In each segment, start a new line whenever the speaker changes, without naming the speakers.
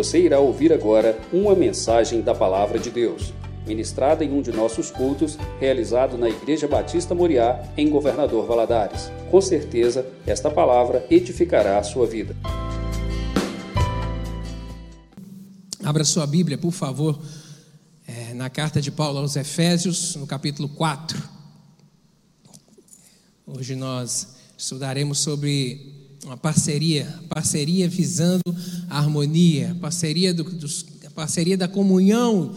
Você irá ouvir agora uma mensagem da Palavra de Deus, ministrada em um de nossos cultos, realizado na Igreja Batista Moriá, em Governador Valadares. Com certeza, esta palavra edificará a sua vida.
Abra sua Bíblia, por favor, é, na carta de Paulo aos Efésios, no capítulo 4. Hoje nós estudaremos sobre uma parceria, parceria visando a harmonia, parceria, do, dos, parceria da comunhão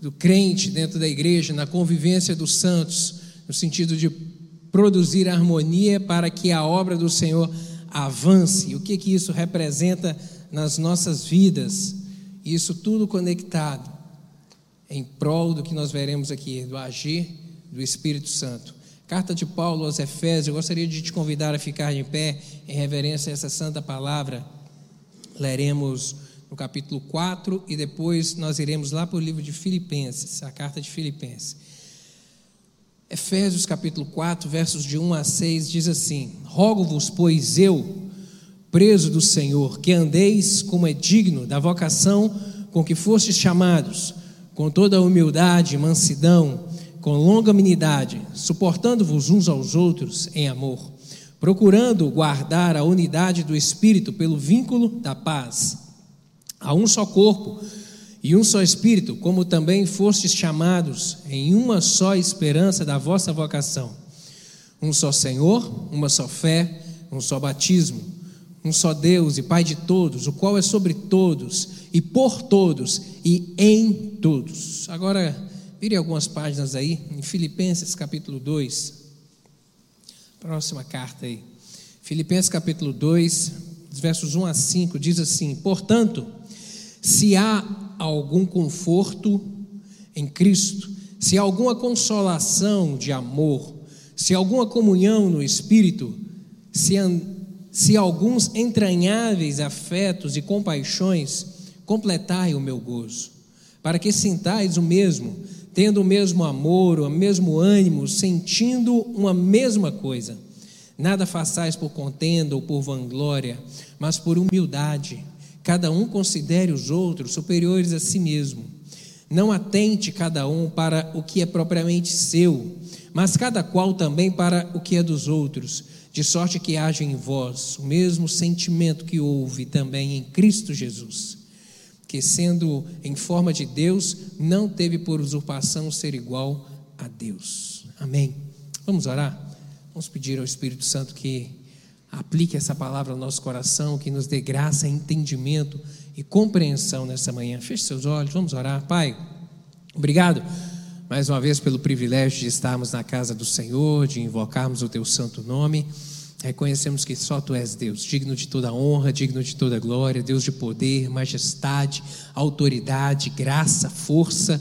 do crente dentro da igreja, na convivência dos santos, no sentido de produzir harmonia para que a obra do Senhor avance. O que que isso representa nas nossas vidas? Isso tudo conectado em prol do que nós veremos aqui, do agir do Espírito Santo. Carta de Paulo aos Efésios, eu gostaria de te convidar a ficar de pé em reverência a essa santa palavra. Leremos no capítulo 4 e depois nós iremos lá para o livro de Filipenses, a carta de Filipenses. Efésios capítulo 4, versos de 1 a 6 diz assim: Rogo-vos, pois eu, preso do Senhor, que andeis como é digno da vocação com que fostes chamados, com toda a humildade e mansidão, com longanimidade, suportando-vos uns aos outros em amor, procurando guardar a unidade do espírito pelo vínculo da paz. Há um só corpo e um só espírito, como também fostes chamados em uma só esperança da vossa vocação. Um só Senhor, uma só fé, um só batismo, um só Deus e Pai de todos, o qual é sobre todos e por todos e em todos. Agora, Vire algumas páginas aí, em Filipenses capítulo 2. Próxima carta aí. Filipenses capítulo 2, versos 1 a 5, diz assim: Portanto, se há algum conforto em Cristo, se há alguma consolação de amor, se há alguma comunhão no Espírito, se, se alguns entranháveis afetos e compaixões, completai o meu gozo, para que sintais o mesmo tendo o mesmo amor, o mesmo ânimo, sentindo uma mesma coisa. Nada façais por contenda ou por vanglória, mas por humildade. Cada um considere os outros superiores a si mesmo. Não atente cada um para o que é propriamente seu, mas cada qual também para o que é dos outros, de sorte que haja em vós o mesmo sentimento que houve também em Cristo Jesus que, sendo em forma de Deus, não teve por usurpação ser igual a Deus. Amém. Vamos orar? Vamos pedir ao Espírito Santo que aplique essa palavra ao nosso coração, que nos dê graça, entendimento e compreensão nessa manhã. Feche seus olhos, vamos orar. Pai, obrigado mais uma vez pelo privilégio de estarmos na casa do Senhor, de invocarmos o teu santo nome. Reconhecemos que só tu és Deus, digno de toda honra, digno de toda glória, Deus de poder, majestade, autoridade, graça, força.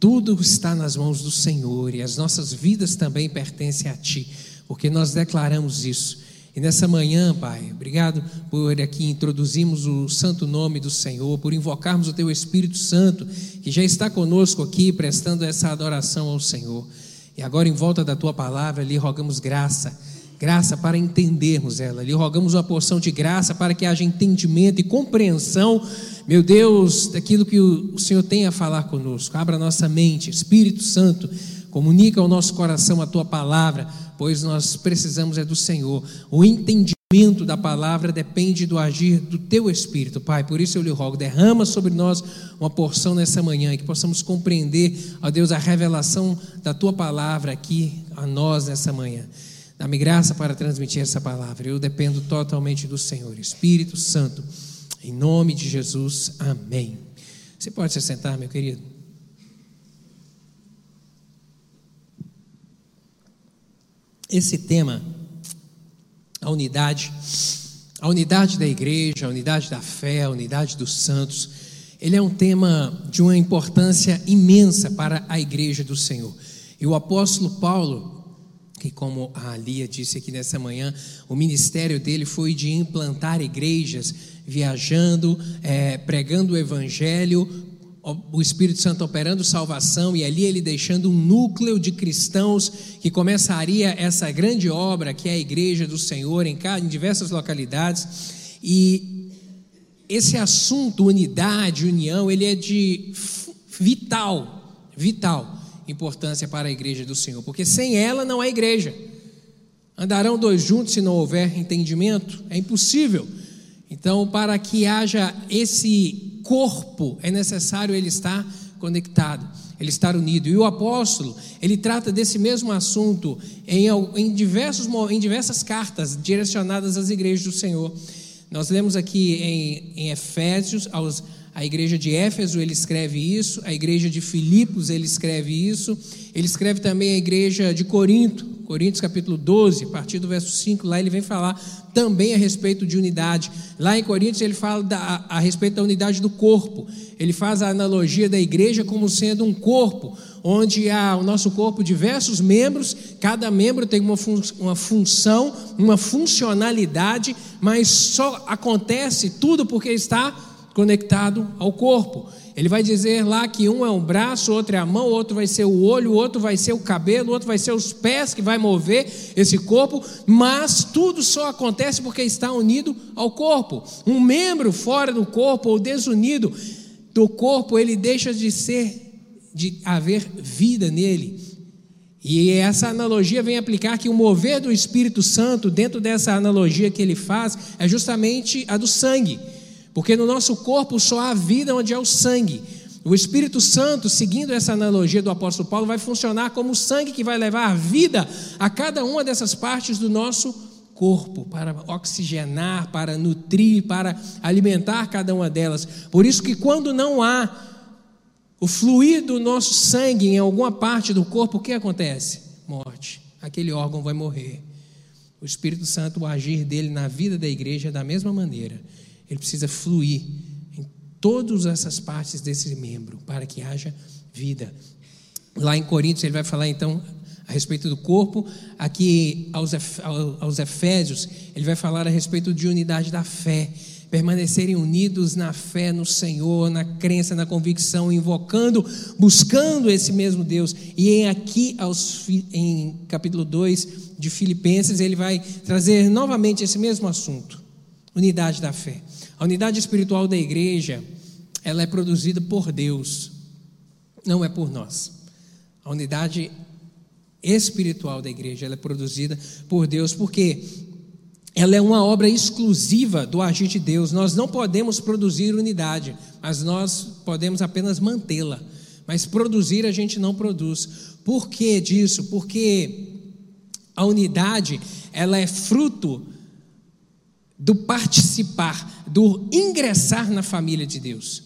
Tudo está nas mãos do Senhor e as nossas vidas também pertencem a Ti, porque nós declaramos isso. E nessa manhã, Pai, obrigado por aqui introduzirmos o santo nome do Senhor, por invocarmos o Teu Espírito Santo, que já está conosco aqui, prestando essa adoração ao Senhor. E agora, em volta da Tua palavra, lhe rogamos graça graça para entendermos ela. Lhe rogamos uma porção de graça para que haja entendimento e compreensão, meu Deus, daquilo que o Senhor tem a falar conosco. Abra nossa mente, Espírito Santo, comunica ao nosso coração a tua palavra, pois nós precisamos é do Senhor. O entendimento da palavra depende do agir do teu Espírito, Pai. Por isso eu lhe rogo, derrama sobre nós uma porção nessa manhã, que possamos compreender, ó Deus, a revelação da tua palavra aqui a nós nessa manhã. Dá-me graça para transmitir essa palavra. Eu dependo totalmente do Senhor. Espírito Santo, em nome de Jesus, amém. Você pode se sentar, meu querido? Esse tema, a unidade, a unidade da igreja, a unidade da fé, a unidade dos santos, ele é um tema de uma importância imensa para a igreja do Senhor. E o apóstolo Paulo, que, como a Lia disse aqui nessa manhã, o ministério dele foi de implantar igrejas, viajando, é, pregando o evangelho, o Espírito Santo operando salvação, e ali ele deixando um núcleo de cristãos que começaria essa grande obra que é a igreja do Senhor em, em diversas localidades. E esse assunto, unidade, união, ele é de vital, vital importância para a igreja do Senhor, porque sem ela não há igreja. Andarão dois juntos se não houver entendimento? É impossível. Então, para que haja esse corpo, é necessário ele estar conectado, ele estar unido. E o apóstolo, ele trata desse mesmo assunto em, em, diversos, em diversas cartas direcionadas às igrejas do Senhor. Nós lemos aqui em, em Efésios, aos, a igreja de Éfeso, ele escreve isso, a igreja de Filipos, ele escreve isso, ele escreve também a igreja de Corinto, Coríntios capítulo 12, a partir do verso 5, lá ele vem falar também a respeito de unidade. Lá em Coríntios ele fala da, a, a respeito da unidade do corpo. Ele faz a analogia da igreja como sendo um corpo, onde há o nosso corpo diversos membros, cada membro tem uma, fun uma função, uma funcionalidade, mas só acontece tudo porque está conectado ao corpo. Ele vai dizer lá que um é um braço, outro é a mão, outro vai ser o olho, outro vai ser o cabelo, outro vai ser os pés que vai mover esse corpo, mas tudo só acontece porque está unido ao corpo. Um membro fora do corpo ou desunido do corpo, ele deixa de ser de haver vida nele. E essa analogia vem aplicar que o mover do Espírito Santo, dentro dessa analogia que ele faz, é justamente a do sangue. Porque no nosso corpo só há vida onde há o sangue. O Espírito Santo, seguindo essa analogia do apóstolo Paulo, vai funcionar como o sangue que vai levar vida a cada uma dessas partes do nosso corpo, para oxigenar, para nutrir, para alimentar cada uma delas. Por isso que quando não há o fluir do nosso sangue em alguma parte do corpo, o que acontece? Morte. Aquele órgão vai morrer. O Espírito Santo, o agir dele na vida da igreja é da mesma maneira ele precisa fluir em todas essas partes desse membro para que haja vida. Lá em Coríntios ele vai falar então a respeito do corpo, aqui aos Efésios ele vai falar a respeito de unidade da fé, permanecerem unidos na fé no Senhor, na crença, na convicção, invocando, buscando esse mesmo Deus. E aqui aos, em capítulo 2 de Filipenses ele vai trazer novamente esse mesmo assunto, unidade da fé. A unidade espiritual da igreja, ela é produzida por Deus, não é por nós. A unidade espiritual da igreja, ela é produzida por Deus, porque ela é uma obra exclusiva do agir de Deus. Nós não podemos produzir unidade, mas nós podemos apenas mantê-la. Mas produzir a gente não produz. Por que disso? Porque a unidade, ela é fruto do participar, do ingressar na família de Deus.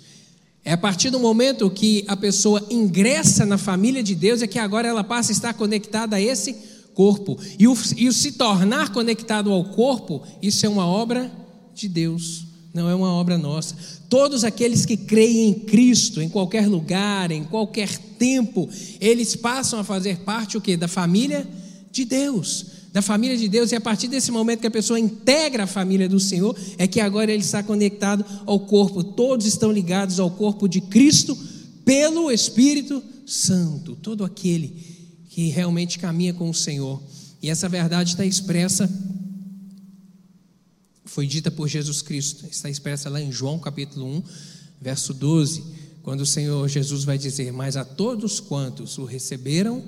É a partir do momento que a pessoa ingressa na família de Deus é que agora ela passa a estar conectada a esse corpo. E o, e o se tornar conectado ao corpo, isso é uma obra de Deus, não é uma obra nossa. Todos aqueles que creem em Cristo, em qualquer lugar, em qualquer tempo, eles passam a fazer parte o que da família de Deus da família de Deus, e a partir desse momento que a pessoa integra a família do Senhor, é que agora ele está conectado ao corpo, todos estão ligados ao corpo de Cristo pelo Espírito Santo, todo aquele que realmente caminha com o Senhor. E essa verdade está expressa, foi dita por Jesus Cristo, está expressa lá em João capítulo 1, verso 12, quando o Senhor Jesus vai dizer: Mas a todos quantos o receberam,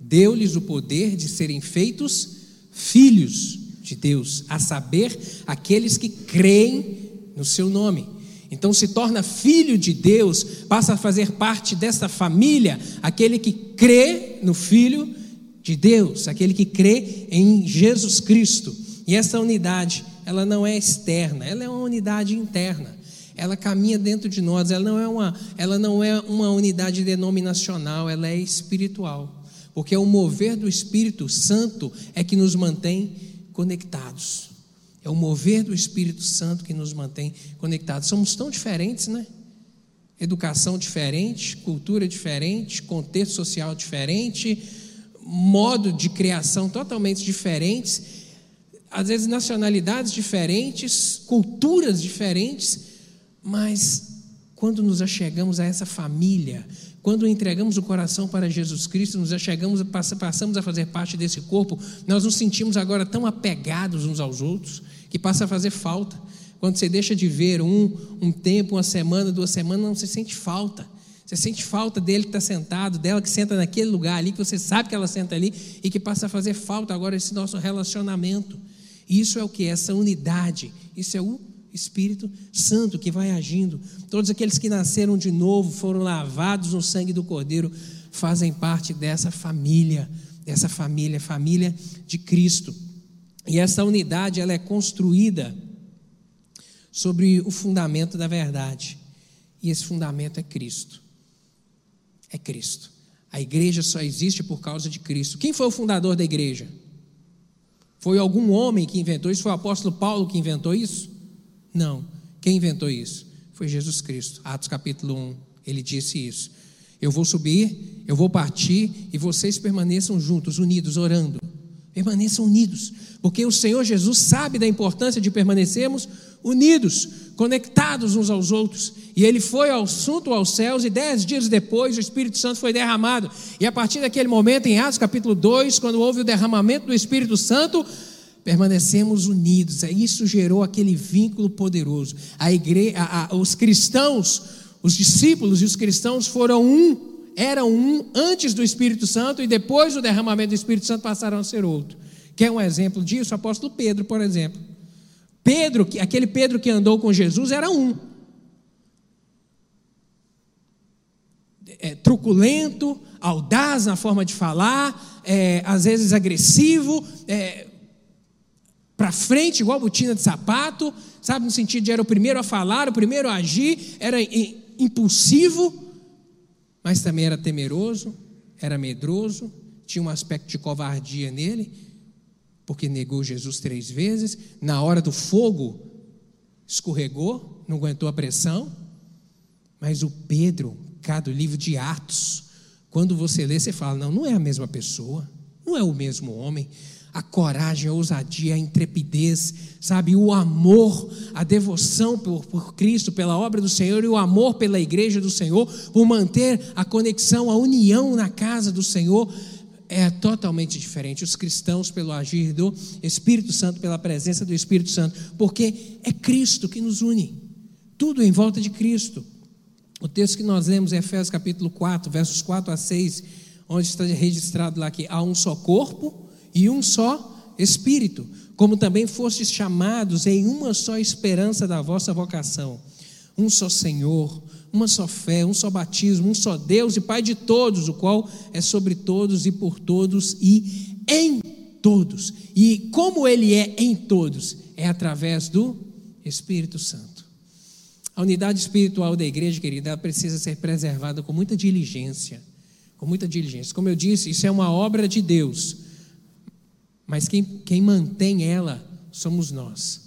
deu-lhes o poder de serem feitos filhos de Deus, a saber, aqueles que creem no seu nome. Então se torna filho de Deus, passa a fazer parte dessa família, aquele que crê no Filho de Deus, aquele que crê em Jesus Cristo. E essa unidade, ela não é externa, ela é uma unidade interna. Ela caminha dentro de nós, ela não é uma, ela não é uma unidade denominacional, ela é espiritual porque é o mover do Espírito Santo é que nos mantém conectados. É o mover do Espírito Santo que nos mantém conectados. Somos tão diferentes, né? Educação diferente, cultura diferente, contexto social diferente, modo de criação totalmente diferentes, às vezes nacionalidades diferentes, culturas diferentes, mas quando nos achegamos a essa família, quando entregamos o coração para Jesus Cristo, nos achegamos, passamos a fazer parte desse corpo, nós nos sentimos agora tão apegados uns aos outros que passa a fazer falta. Quando você deixa de ver um, um tempo, uma semana, duas semanas, não se sente falta. Você sente falta dele que está sentado, dela que senta naquele lugar ali, que você sabe que ela senta ali e que passa a fazer falta agora esse nosso relacionamento. Isso é o que? Essa unidade. Isso é o Espírito Santo que vai agindo. Todos aqueles que nasceram de novo, foram lavados no sangue do Cordeiro, fazem parte dessa família, dessa família, família de Cristo. E essa unidade ela é construída sobre o fundamento da verdade. E esse fundamento é Cristo é Cristo. A igreja só existe por causa de Cristo. Quem foi o fundador da igreja? Foi algum homem que inventou isso? Foi o apóstolo Paulo que inventou isso? Não. Quem inventou isso? Foi Jesus Cristo. Atos capítulo 1, ele disse isso. Eu vou subir, eu vou partir e vocês permaneçam juntos, unidos, orando. Permaneçam unidos, porque o Senhor Jesus sabe da importância de permanecermos unidos, conectados uns aos outros. E ele foi ao assunto aos céus, e dez dias depois o Espírito Santo foi derramado. E a partir daquele momento, em Atos capítulo 2, quando houve o derramamento do Espírito Santo, permanecemos unidos. Isso gerou aquele vínculo poderoso. A igreja, a, a, os cristãos, os discípulos e os cristãos foram um, eram um antes do Espírito Santo, e depois do derramamento do Espírito Santo passaram a ser outro. Quer um exemplo disso? O apóstolo Pedro, por exemplo. Pedro, aquele Pedro que andou com Jesus, era um. É, truculento, audaz na forma de falar, é, às vezes agressivo, é, para frente, igual botina de sapato, sabe, no sentido de era o primeiro a falar, o primeiro a agir, era impulsivo, mas também era temeroso, era medroso, tinha um aspecto de covardia nele, porque negou Jesus três vezes, na hora do fogo escorregou, não aguentou a pressão. Mas o Pedro, cada livro de Atos, quando você lê, você fala: não, não é a mesma pessoa, não é o mesmo homem. A coragem, a ousadia, a intrepidez, sabe, o amor, a devoção por, por Cristo, pela obra do Senhor e o amor pela igreja do Senhor, por manter a conexão, a união na casa do Senhor é totalmente diferente. Os cristãos, pelo agir do Espírito Santo, pela presença do Espírito Santo, porque é Cristo que nos une. Tudo em volta de Cristo. O texto que nós lemos é Efésios capítulo 4, versos 4 a 6, onde está registrado lá que há um só corpo e um só Espírito, como também fostes chamados em uma só esperança da vossa vocação. Um só Senhor, uma só fé, um só batismo, um só Deus e Pai de todos, o qual é sobre todos e por todos e em todos. E como Ele é em todos? É através do Espírito Santo. A unidade espiritual da igreja, querida, precisa ser preservada com muita diligência. Com muita diligência. Como eu disse, isso é uma obra de Deus. Mas quem, quem mantém ela somos nós.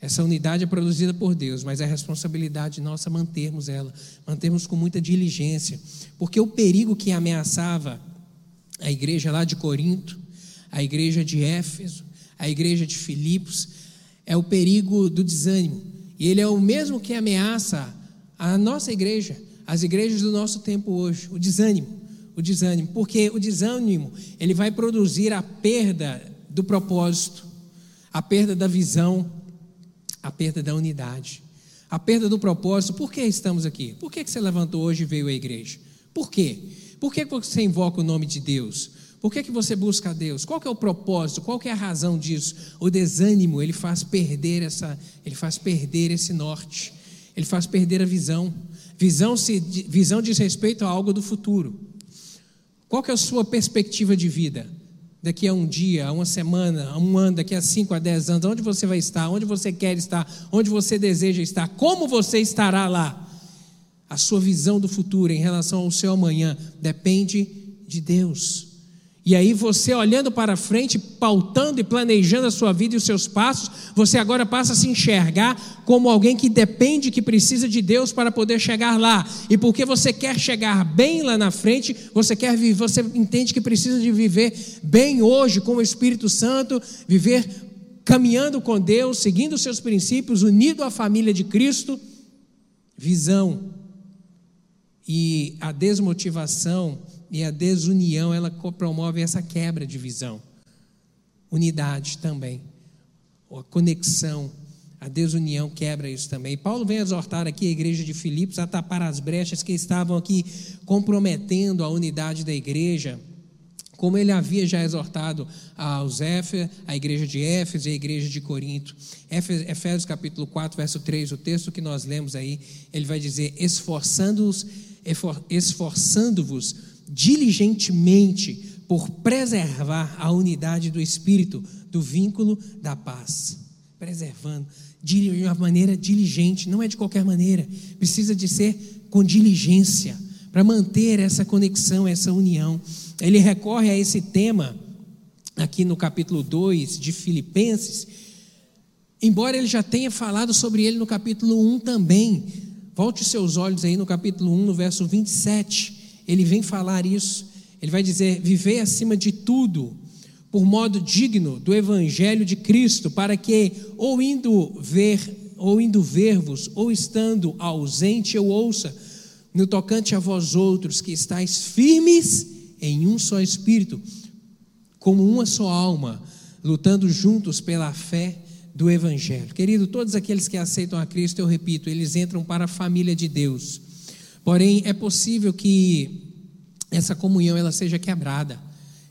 Essa unidade é produzida por Deus, mas é responsabilidade nossa mantermos ela, mantermos com muita diligência, porque o perigo que ameaçava a igreja lá de Corinto, a igreja de Éfeso, a igreja de Filipos, é o perigo do desânimo. E ele é o mesmo que ameaça a nossa igreja, as igrejas do nosso tempo hoje, o desânimo. O desânimo, porque o desânimo, ele vai produzir a perda do propósito, a perda da visão, a perda da unidade, a perda do propósito. Por que estamos aqui? Por que você levantou hoje e veio à igreja? Por quê? Por que você invoca o nome de Deus? Por que, que você busca a Deus? Qual é o propósito? Qual é a razão disso? O desânimo, ele faz perder essa, ele faz perder esse norte. Ele faz perder a visão. Visão se visão diz respeito a algo do futuro. Qual é a sua perspectiva de vida? daqui a um dia, a uma semana, a um ano, daqui a cinco a dez anos, onde você vai estar, onde você quer estar, onde você deseja estar, como você estará lá. A sua visão do futuro em relação ao seu amanhã depende de Deus. E aí você olhando para frente, pautando e planejando a sua vida e os seus passos, você agora passa a se enxergar como alguém que depende, que precisa de Deus para poder chegar lá. E porque você quer chegar bem lá na frente, você quer você entende que precisa de viver bem hoje com o Espírito Santo, viver caminhando com Deus, seguindo os seus princípios, unido à família de Cristo, visão e a desmotivação e a desunião, ela promove essa quebra de visão. Unidade também. A conexão, A desunião quebra isso também. Paulo vem exortar aqui a igreja de Filipos a tapar as brechas que estavam aqui comprometendo a unidade da igreja, como ele havia já exortado aos Éfesos, a igreja de Éfeso e a igreja de Corinto. Efésios capítulo 4, verso 3, o texto que nós lemos aí, ele vai dizer: esforçando-vos esforçando diligentemente por preservar a unidade do espírito, do vínculo da paz. Preservando de uma maneira diligente, não é de qualquer maneira, precisa de ser com diligência para manter essa conexão, essa união. Ele recorre a esse tema aqui no capítulo 2 de Filipenses, embora ele já tenha falado sobre ele no capítulo 1 também. Volte seus olhos aí no capítulo 1, no verso 27. Ele vem falar isso. Ele vai dizer: Viver acima de tudo por modo digno do evangelho de Cristo, para que ou indo ver, ou indo ver-vos, ou estando ausente, eu ouça no tocante a vós outros que estáis firmes em um só espírito, como uma só alma, lutando juntos pela fé do evangelho. Querido, todos aqueles que aceitam a Cristo, eu repito, eles entram para a família de Deus. Porém, é possível que essa comunhão ela seja quebrada.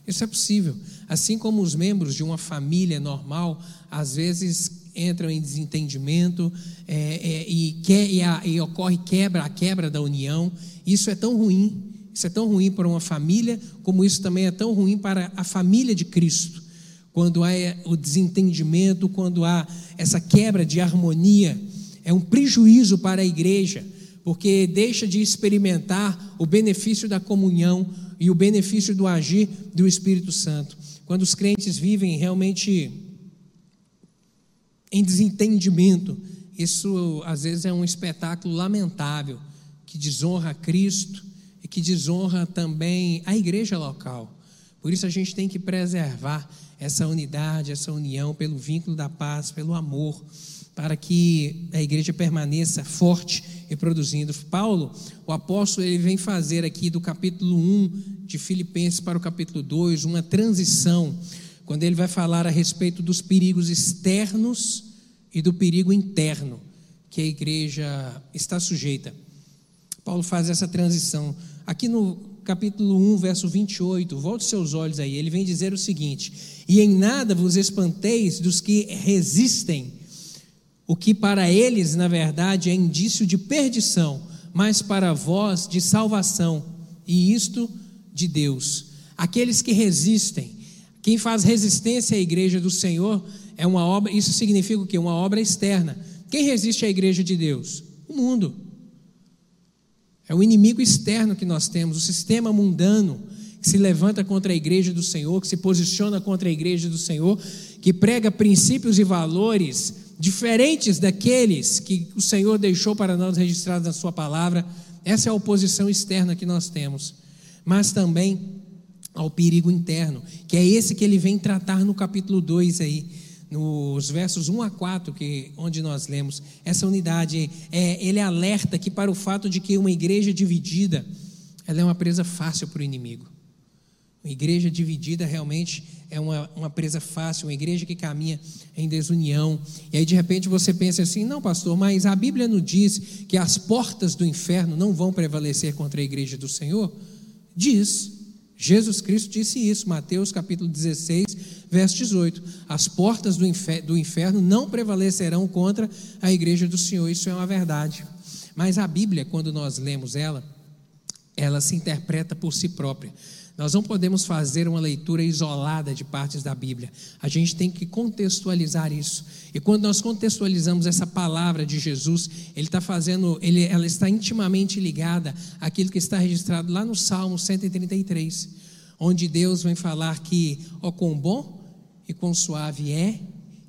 Isso é possível. Assim como os membros de uma família normal, às vezes entram em desentendimento é, é, e, que, e, a, e ocorre quebra, a quebra da união. Isso é tão ruim. Isso é tão ruim para uma família, como isso também é tão ruim para a família de Cristo. Quando há o desentendimento, quando há essa quebra de harmonia, é um prejuízo para a igreja, porque deixa de experimentar o benefício da comunhão e o benefício do agir do Espírito Santo. Quando os crentes vivem realmente em desentendimento, isso às vezes é um espetáculo lamentável que desonra a Cristo e que desonra também a igreja local. Por isso a gente tem que preservar essa unidade, essa união pelo vínculo da paz, pelo amor, para que a igreja permaneça forte e produzindo. Paulo, o apóstolo, ele vem fazer aqui do capítulo 1 de Filipenses para o capítulo 2 uma transição, quando ele vai falar a respeito dos perigos externos e do perigo interno que a igreja está sujeita. Paulo faz essa transição. Aqui no capítulo 1, verso 28, volte seus olhos aí, ele vem dizer o seguinte: E em nada vos espanteis dos que resistem, o que para eles, na verdade, é indício de perdição, mas para vós de salvação, e isto de Deus. Aqueles que resistem, quem faz resistência à igreja do Senhor é uma obra, isso significa o quê? Uma obra externa. Quem resiste à igreja de Deus? O mundo. É o inimigo externo que nós temos, o sistema mundano que se levanta contra a igreja do Senhor, que se posiciona contra a igreja do Senhor, que prega princípios e valores diferentes daqueles que o Senhor deixou para nós registrados na Sua palavra. Essa é a oposição externa que nós temos, mas também ao perigo interno, que é esse que ele vem tratar no capítulo 2 aí nos versos 1 a 4, que, onde nós lemos, essa unidade, é, ele alerta que para o fato de que uma igreja dividida, ela é uma presa fácil para o inimigo. Uma igreja dividida realmente é uma, uma presa fácil, uma igreja que caminha em desunião. E aí de repente você pensa assim: não, pastor, mas a Bíblia não diz que as portas do inferno não vão prevalecer contra a igreja do Senhor? Diz. Jesus Cristo disse isso, Mateus capítulo 16, verso 18: As portas do do inferno não prevalecerão contra a igreja do Senhor, isso é uma verdade. Mas a Bíblia, quando nós lemos ela, ela se interpreta por si própria. Nós não podemos fazer uma leitura isolada de partes da Bíblia. A gente tem que contextualizar isso. E quando nós contextualizamos essa palavra de Jesus, ele está fazendo, ele, ela está intimamente ligada àquilo que está registrado lá no Salmo 133, onde Deus vem falar que, ó, quão bom e quão suave é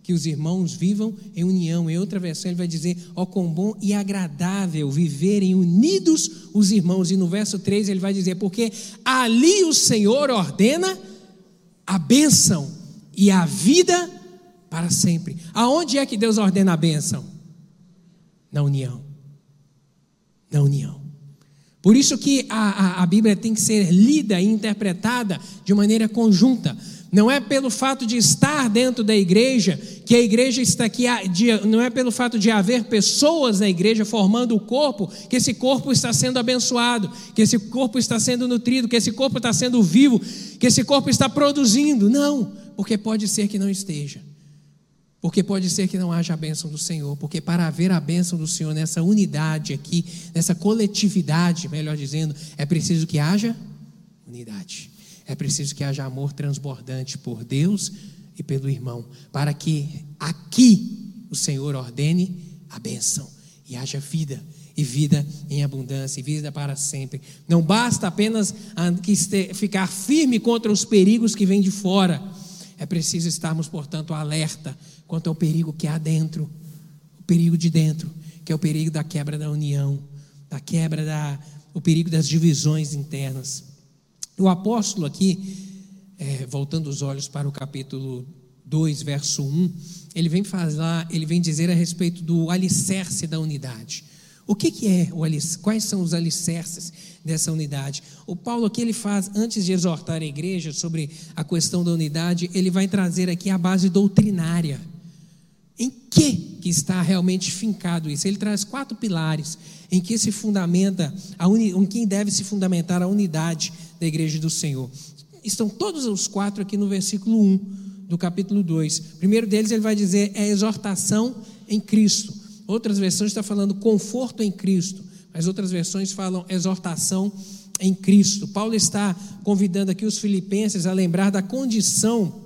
que os irmãos vivam em união. Em outra versão, ele vai dizer: Ó, oh, quão bom e agradável viverem unidos os irmãos. E no verso 3 ele vai dizer: Porque ali o Senhor ordena a bênção e a vida para sempre. Aonde é que Deus ordena a bênção? Na união. Na união. Por isso que a, a, a Bíblia tem que ser lida e interpretada de maneira conjunta. Não é pelo fato de estar dentro da igreja que a igreja está aqui, não é pelo fato de haver pessoas na igreja formando o corpo que esse corpo está sendo abençoado, que esse corpo está sendo nutrido, que esse corpo está sendo vivo, que esse corpo está produzindo. Não, porque pode ser que não esteja. Porque pode ser que não haja a bênção do Senhor, porque para haver a bênção do Senhor nessa unidade aqui, nessa coletividade, melhor dizendo, é preciso que haja unidade. É preciso que haja amor transbordante por Deus e pelo irmão, para que aqui o Senhor ordene a bênção e haja vida, e vida em abundância, e vida para sempre. Não basta apenas ficar firme contra os perigos que vêm de fora, é preciso estarmos, portanto, alerta quanto ao perigo que há dentro, o perigo de dentro, que é o perigo da quebra da união, da quebra da, o perigo das divisões internas. O apóstolo aqui, é, voltando os olhos para o capítulo 2, verso 1, ele vem falar, ele vem dizer a respeito do alicerce da unidade. O que, que é o alicerce? Quais são os alicerces dessa unidade? O Paulo aqui ele faz, antes de exortar a igreja sobre a questão da unidade, ele vai trazer aqui a base doutrinária. Em que, que está realmente fincado isso? Ele traz quatro pilares em que se fundamenta, a uni, em quem deve se fundamentar a unidade da igreja do Senhor. Estão todos os quatro aqui no versículo 1 do capítulo 2. O primeiro deles ele vai dizer é exortação em Cristo. Outras versões estão falando conforto em Cristo, mas outras versões falam exortação em Cristo. Paulo está convidando aqui os filipenses a lembrar da condição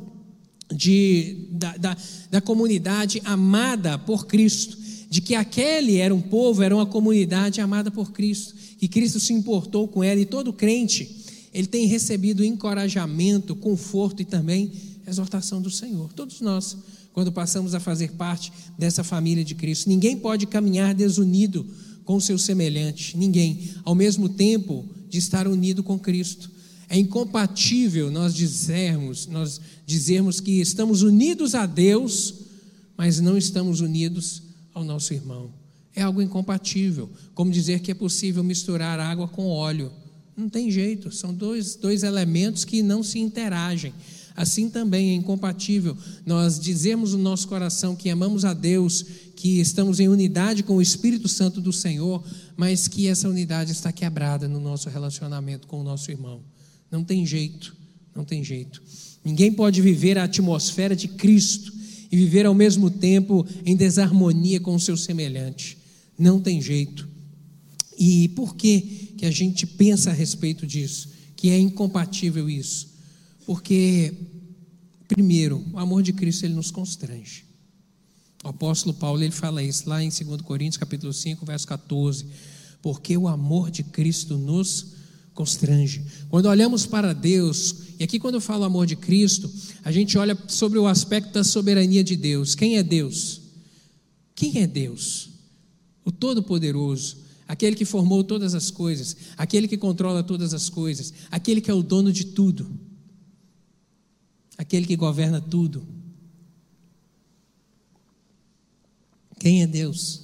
de, da, da, da comunidade amada por Cristo, de que aquele era um povo, era uma comunidade amada por Cristo, que Cristo se importou com ela e todo crente, ele tem recebido encorajamento, conforto e também exortação do Senhor. Todos nós, quando passamos a fazer parte dessa família de Cristo, ninguém pode caminhar desunido com seu semelhante, ninguém, ao mesmo tempo de estar unido com Cristo. É incompatível nós dizermos, nós dizermos que estamos unidos a Deus, mas não estamos unidos ao nosso irmão. É algo incompatível, como dizer que é possível misturar água com óleo. Não tem jeito, são dois, dois elementos que não se interagem. Assim também é incompatível nós dizermos no nosso coração que amamos a Deus, que estamos em unidade com o Espírito Santo do Senhor, mas que essa unidade está quebrada no nosso relacionamento com o nosso irmão. Não tem jeito, não tem jeito. Ninguém pode viver a atmosfera de Cristo e viver ao mesmo tempo em desarmonia com o seu semelhante. Não tem jeito. E por que, que a gente pensa a respeito disso? Que é incompatível isso? Porque, primeiro, o amor de Cristo ele nos constrange. O apóstolo Paulo ele fala isso lá em 2 Coríntios capítulo 5, verso 14. Porque o amor de Cristo nos constrange. Quando olhamos para Deus, e aqui quando eu falo amor de Cristo, a gente olha sobre o aspecto da soberania de Deus. Quem é Deus? Quem é Deus? O Todo-Poderoso, aquele que formou todas as coisas, aquele que controla todas as coisas, aquele que é o dono de tudo, aquele que governa tudo. Quem é Deus?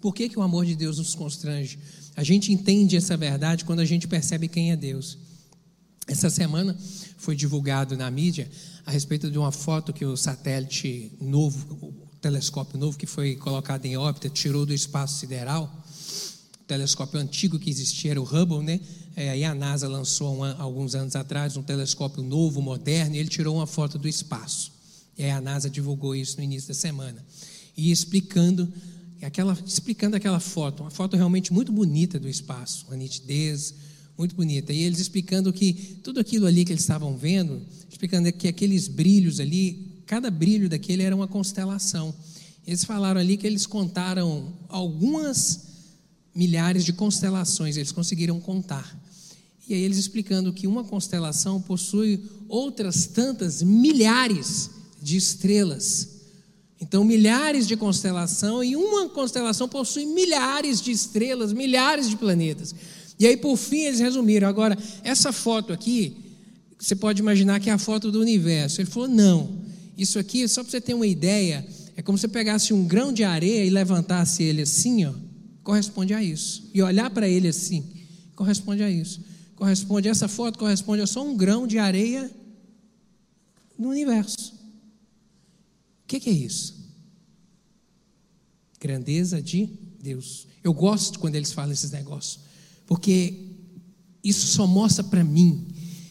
Por que, que o amor de Deus nos constrange? A gente entende essa verdade quando a gente percebe quem é Deus. Essa semana foi divulgado na mídia a respeito de uma foto que o satélite novo, o telescópio novo que foi colocado em órbita, tirou do espaço sideral. O telescópio antigo que existia era o Hubble, né? É, aí a NASA lançou um, alguns anos atrás um telescópio novo, moderno, e ele tirou uma foto do espaço. E aí a NASA divulgou isso no início da semana. E explicando aquela, explicando aquela foto, uma foto realmente muito bonita do espaço, uma nitidez muito bonita. E eles explicando que tudo aquilo ali que eles estavam vendo, explicando que aqueles brilhos ali, cada brilho daquele era uma constelação. Eles falaram ali que eles contaram algumas milhares de constelações, eles conseguiram contar. E aí eles explicando que uma constelação possui outras tantas milhares de estrelas então, milhares de constelação e uma constelação possui milhares de estrelas, milhares de planetas. E aí, por fim, eles resumiram. Agora, essa foto aqui, você pode imaginar que é a foto do universo. Ele falou: não, isso aqui, só para você ter uma ideia, é como se você pegasse um grão de areia e levantasse ele assim, ó, corresponde a isso. E olhar para ele assim, corresponde a isso. Corresponde, essa foto corresponde a só um grão de areia no universo. O que, que é isso? Grandeza de Deus. Eu gosto quando eles falam esses negócios, porque isso só mostra para mim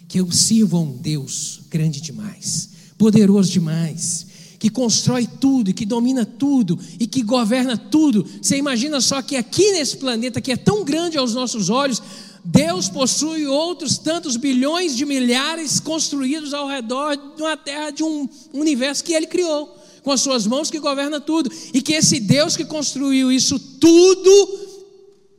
que eu sirvo a um Deus grande demais, poderoso demais, que constrói tudo, que domina tudo e que governa tudo. Você imagina só que aqui nesse planeta, que é tão grande aos nossos olhos, Deus possui outros tantos bilhões de milhares construídos ao redor de uma terra, de um universo que Ele criou, com as suas mãos que governa tudo, e que esse Deus que construiu isso tudo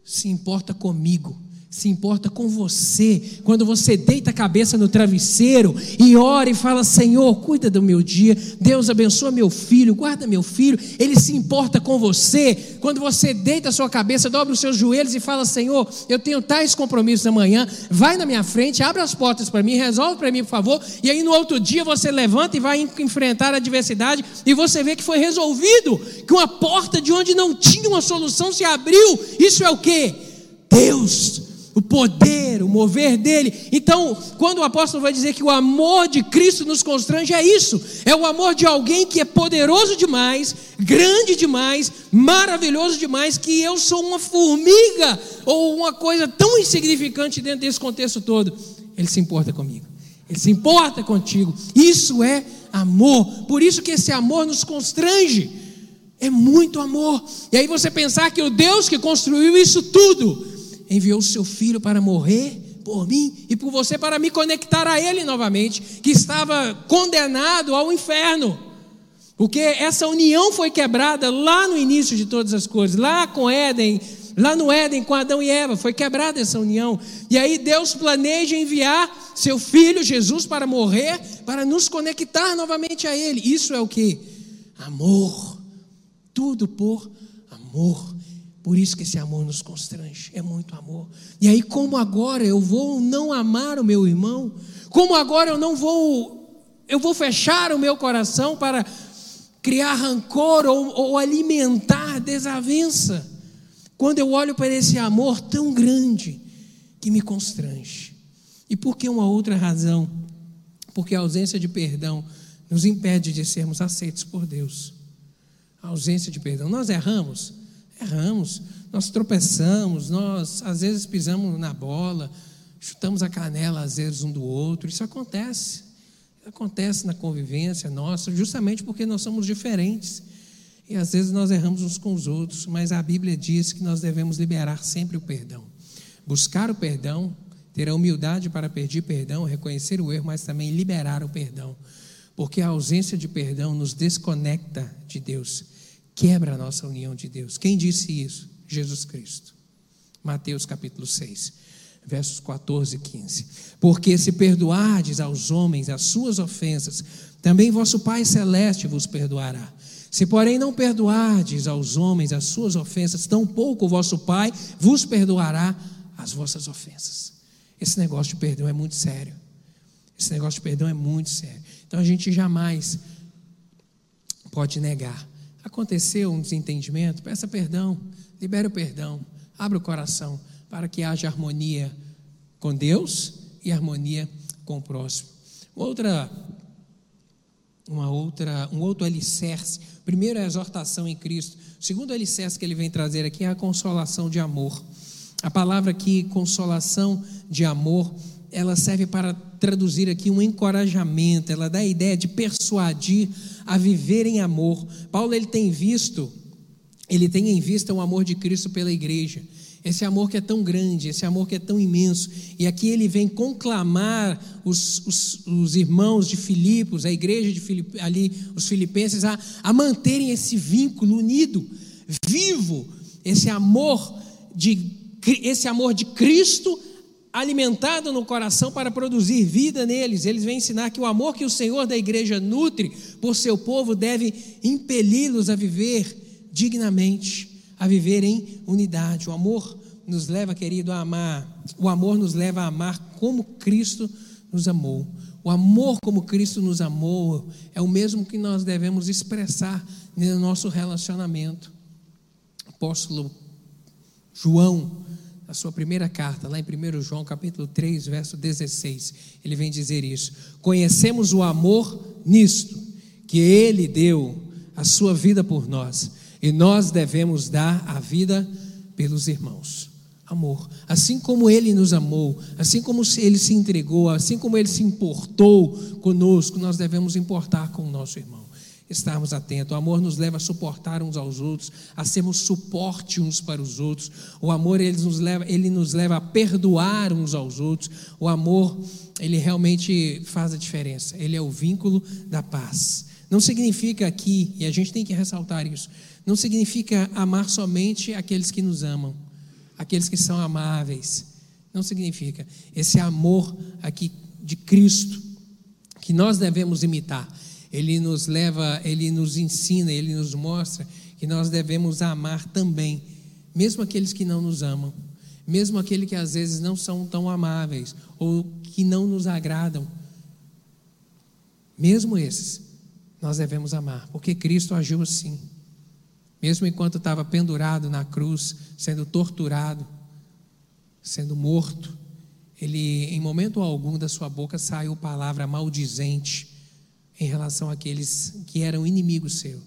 se importa comigo se importa com você. Quando você deita a cabeça no travesseiro e ora e fala: Senhor, cuida do meu dia, Deus abençoa meu filho, guarda meu filho, ele se importa com você. Quando você deita a sua cabeça, dobra os seus joelhos e fala: Senhor, eu tenho tais compromissos amanhã, vai na minha frente, abre as portas para mim, resolve para mim, por favor. E aí no outro dia você levanta e vai enfrentar a adversidade e você vê que foi resolvido, que uma porta de onde não tinha uma solução se abriu. Isso é o que? Deus o poder, o mover dele. Então, quando o apóstolo vai dizer que o amor de Cristo nos constrange, é isso: é o amor de alguém que é poderoso demais, grande demais, maravilhoso demais, que eu sou uma formiga ou uma coisa tão insignificante dentro desse contexto todo. Ele se importa comigo, ele se importa contigo. Isso é amor, por isso que esse amor nos constrange. É muito amor. E aí você pensar que o Deus que construiu isso tudo, enviou seu filho para morrer por mim e por você para me conectar a ele novamente, que estava condenado ao inferno. Porque essa união foi quebrada lá no início de todas as coisas, lá com Éden, lá no Éden com Adão e Eva, foi quebrada essa união. E aí Deus planeja enviar seu filho Jesus para morrer, para nos conectar novamente a ele. Isso é o que? Amor. Tudo por amor. Por isso que esse amor nos constrange, é muito amor. E aí, como agora eu vou não amar o meu irmão? Como agora eu não vou, eu vou fechar o meu coração para criar rancor ou, ou alimentar desavença? Quando eu olho para esse amor tão grande que me constrange. E por que uma outra razão? Porque a ausência de perdão nos impede de sermos aceitos por Deus. A ausência de perdão. Nós erramos, Erramos, nós tropeçamos, nós às vezes pisamos na bola, chutamos a canela às vezes um do outro. Isso acontece. Acontece na convivência nossa, justamente porque nós somos diferentes. E às vezes nós erramos uns com os outros, mas a Bíblia diz que nós devemos liberar sempre o perdão. Buscar o perdão, ter a humildade para pedir perdão, reconhecer o erro, mas também liberar o perdão. Porque a ausência de perdão nos desconecta de Deus quebra a nossa união de Deus. Quem disse isso? Jesus Cristo. Mateus capítulo 6, versos 14 e 15. Porque se perdoardes aos homens as suas ofensas, também vosso Pai celeste vos perdoará. Se, porém, não perdoardes aos homens as suas ofensas, tampouco vosso Pai vos perdoará as vossas ofensas. Esse negócio de perdão é muito sério. Esse negócio de perdão é muito sério. Então a gente jamais pode negar Aconteceu um desentendimento, peça perdão, libere o perdão, abra o coração para que haja harmonia com Deus e harmonia com o próximo. Outra, uma outra, um outro alicerce. Primeiro, a exortação em Cristo. O segundo alicerce que ele vem trazer aqui é a consolação de amor. A palavra aqui, consolação de amor, ela serve para traduzir aqui um encorajamento, ela dá a ideia de persuadir a viver em amor. Paulo ele tem visto, ele tem em vista o amor de Cristo pela igreja. Esse amor que é tão grande, esse amor que é tão imenso. E aqui ele vem conclamar os, os, os irmãos de Filipos, a igreja de Filip, ali, os filipenses, a, a manterem esse vínculo unido, vivo, esse amor de esse amor de Cristo alimentado no coração para produzir vida neles. Eles vêm ensinar que o amor que o Senhor da igreja nutre por seu povo deve impeli-los a viver dignamente, a viver em unidade. O amor nos leva, querido, a amar. O amor nos leva a amar como Cristo nos amou. O amor como Cristo nos amou é o mesmo que nós devemos expressar no nosso relacionamento. Apóstolo João na sua primeira carta, lá em 1 João capítulo 3, verso 16, ele vem dizer isso. Conhecemos o amor nisto, que ele deu a sua vida por nós, e nós devemos dar a vida pelos irmãos. Amor. Assim como ele nos amou, assim como ele se entregou, assim como ele se importou conosco, nós devemos importar com o nosso irmão estarmos atentos. O amor nos leva a suportar uns aos outros, a sermos suporte uns para os outros. O amor ele nos leva, ele nos leva a perdoar uns aos outros. O amor, ele realmente faz a diferença. Ele é o vínculo da paz. Não significa aqui, e a gente tem que ressaltar isso, não significa amar somente aqueles que nos amam, aqueles que são amáveis. Não significa. Esse amor aqui de Cristo que nós devemos imitar ele nos leva, ele nos ensina, ele nos mostra que nós devemos amar também, mesmo aqueles que não nos amam, mesmo aqueles que às vezes não são tão amáveis ou que não nos agradam. Mesmo esses, nós devemos amar, porque Cristo agiu assim. Mesmo enquanto estava pendurado na cruz, sendo torturado, sendo morto, ele, em momento algum da sua boca saiu palavra maldizente em relação àqueles que eram inimigos seu.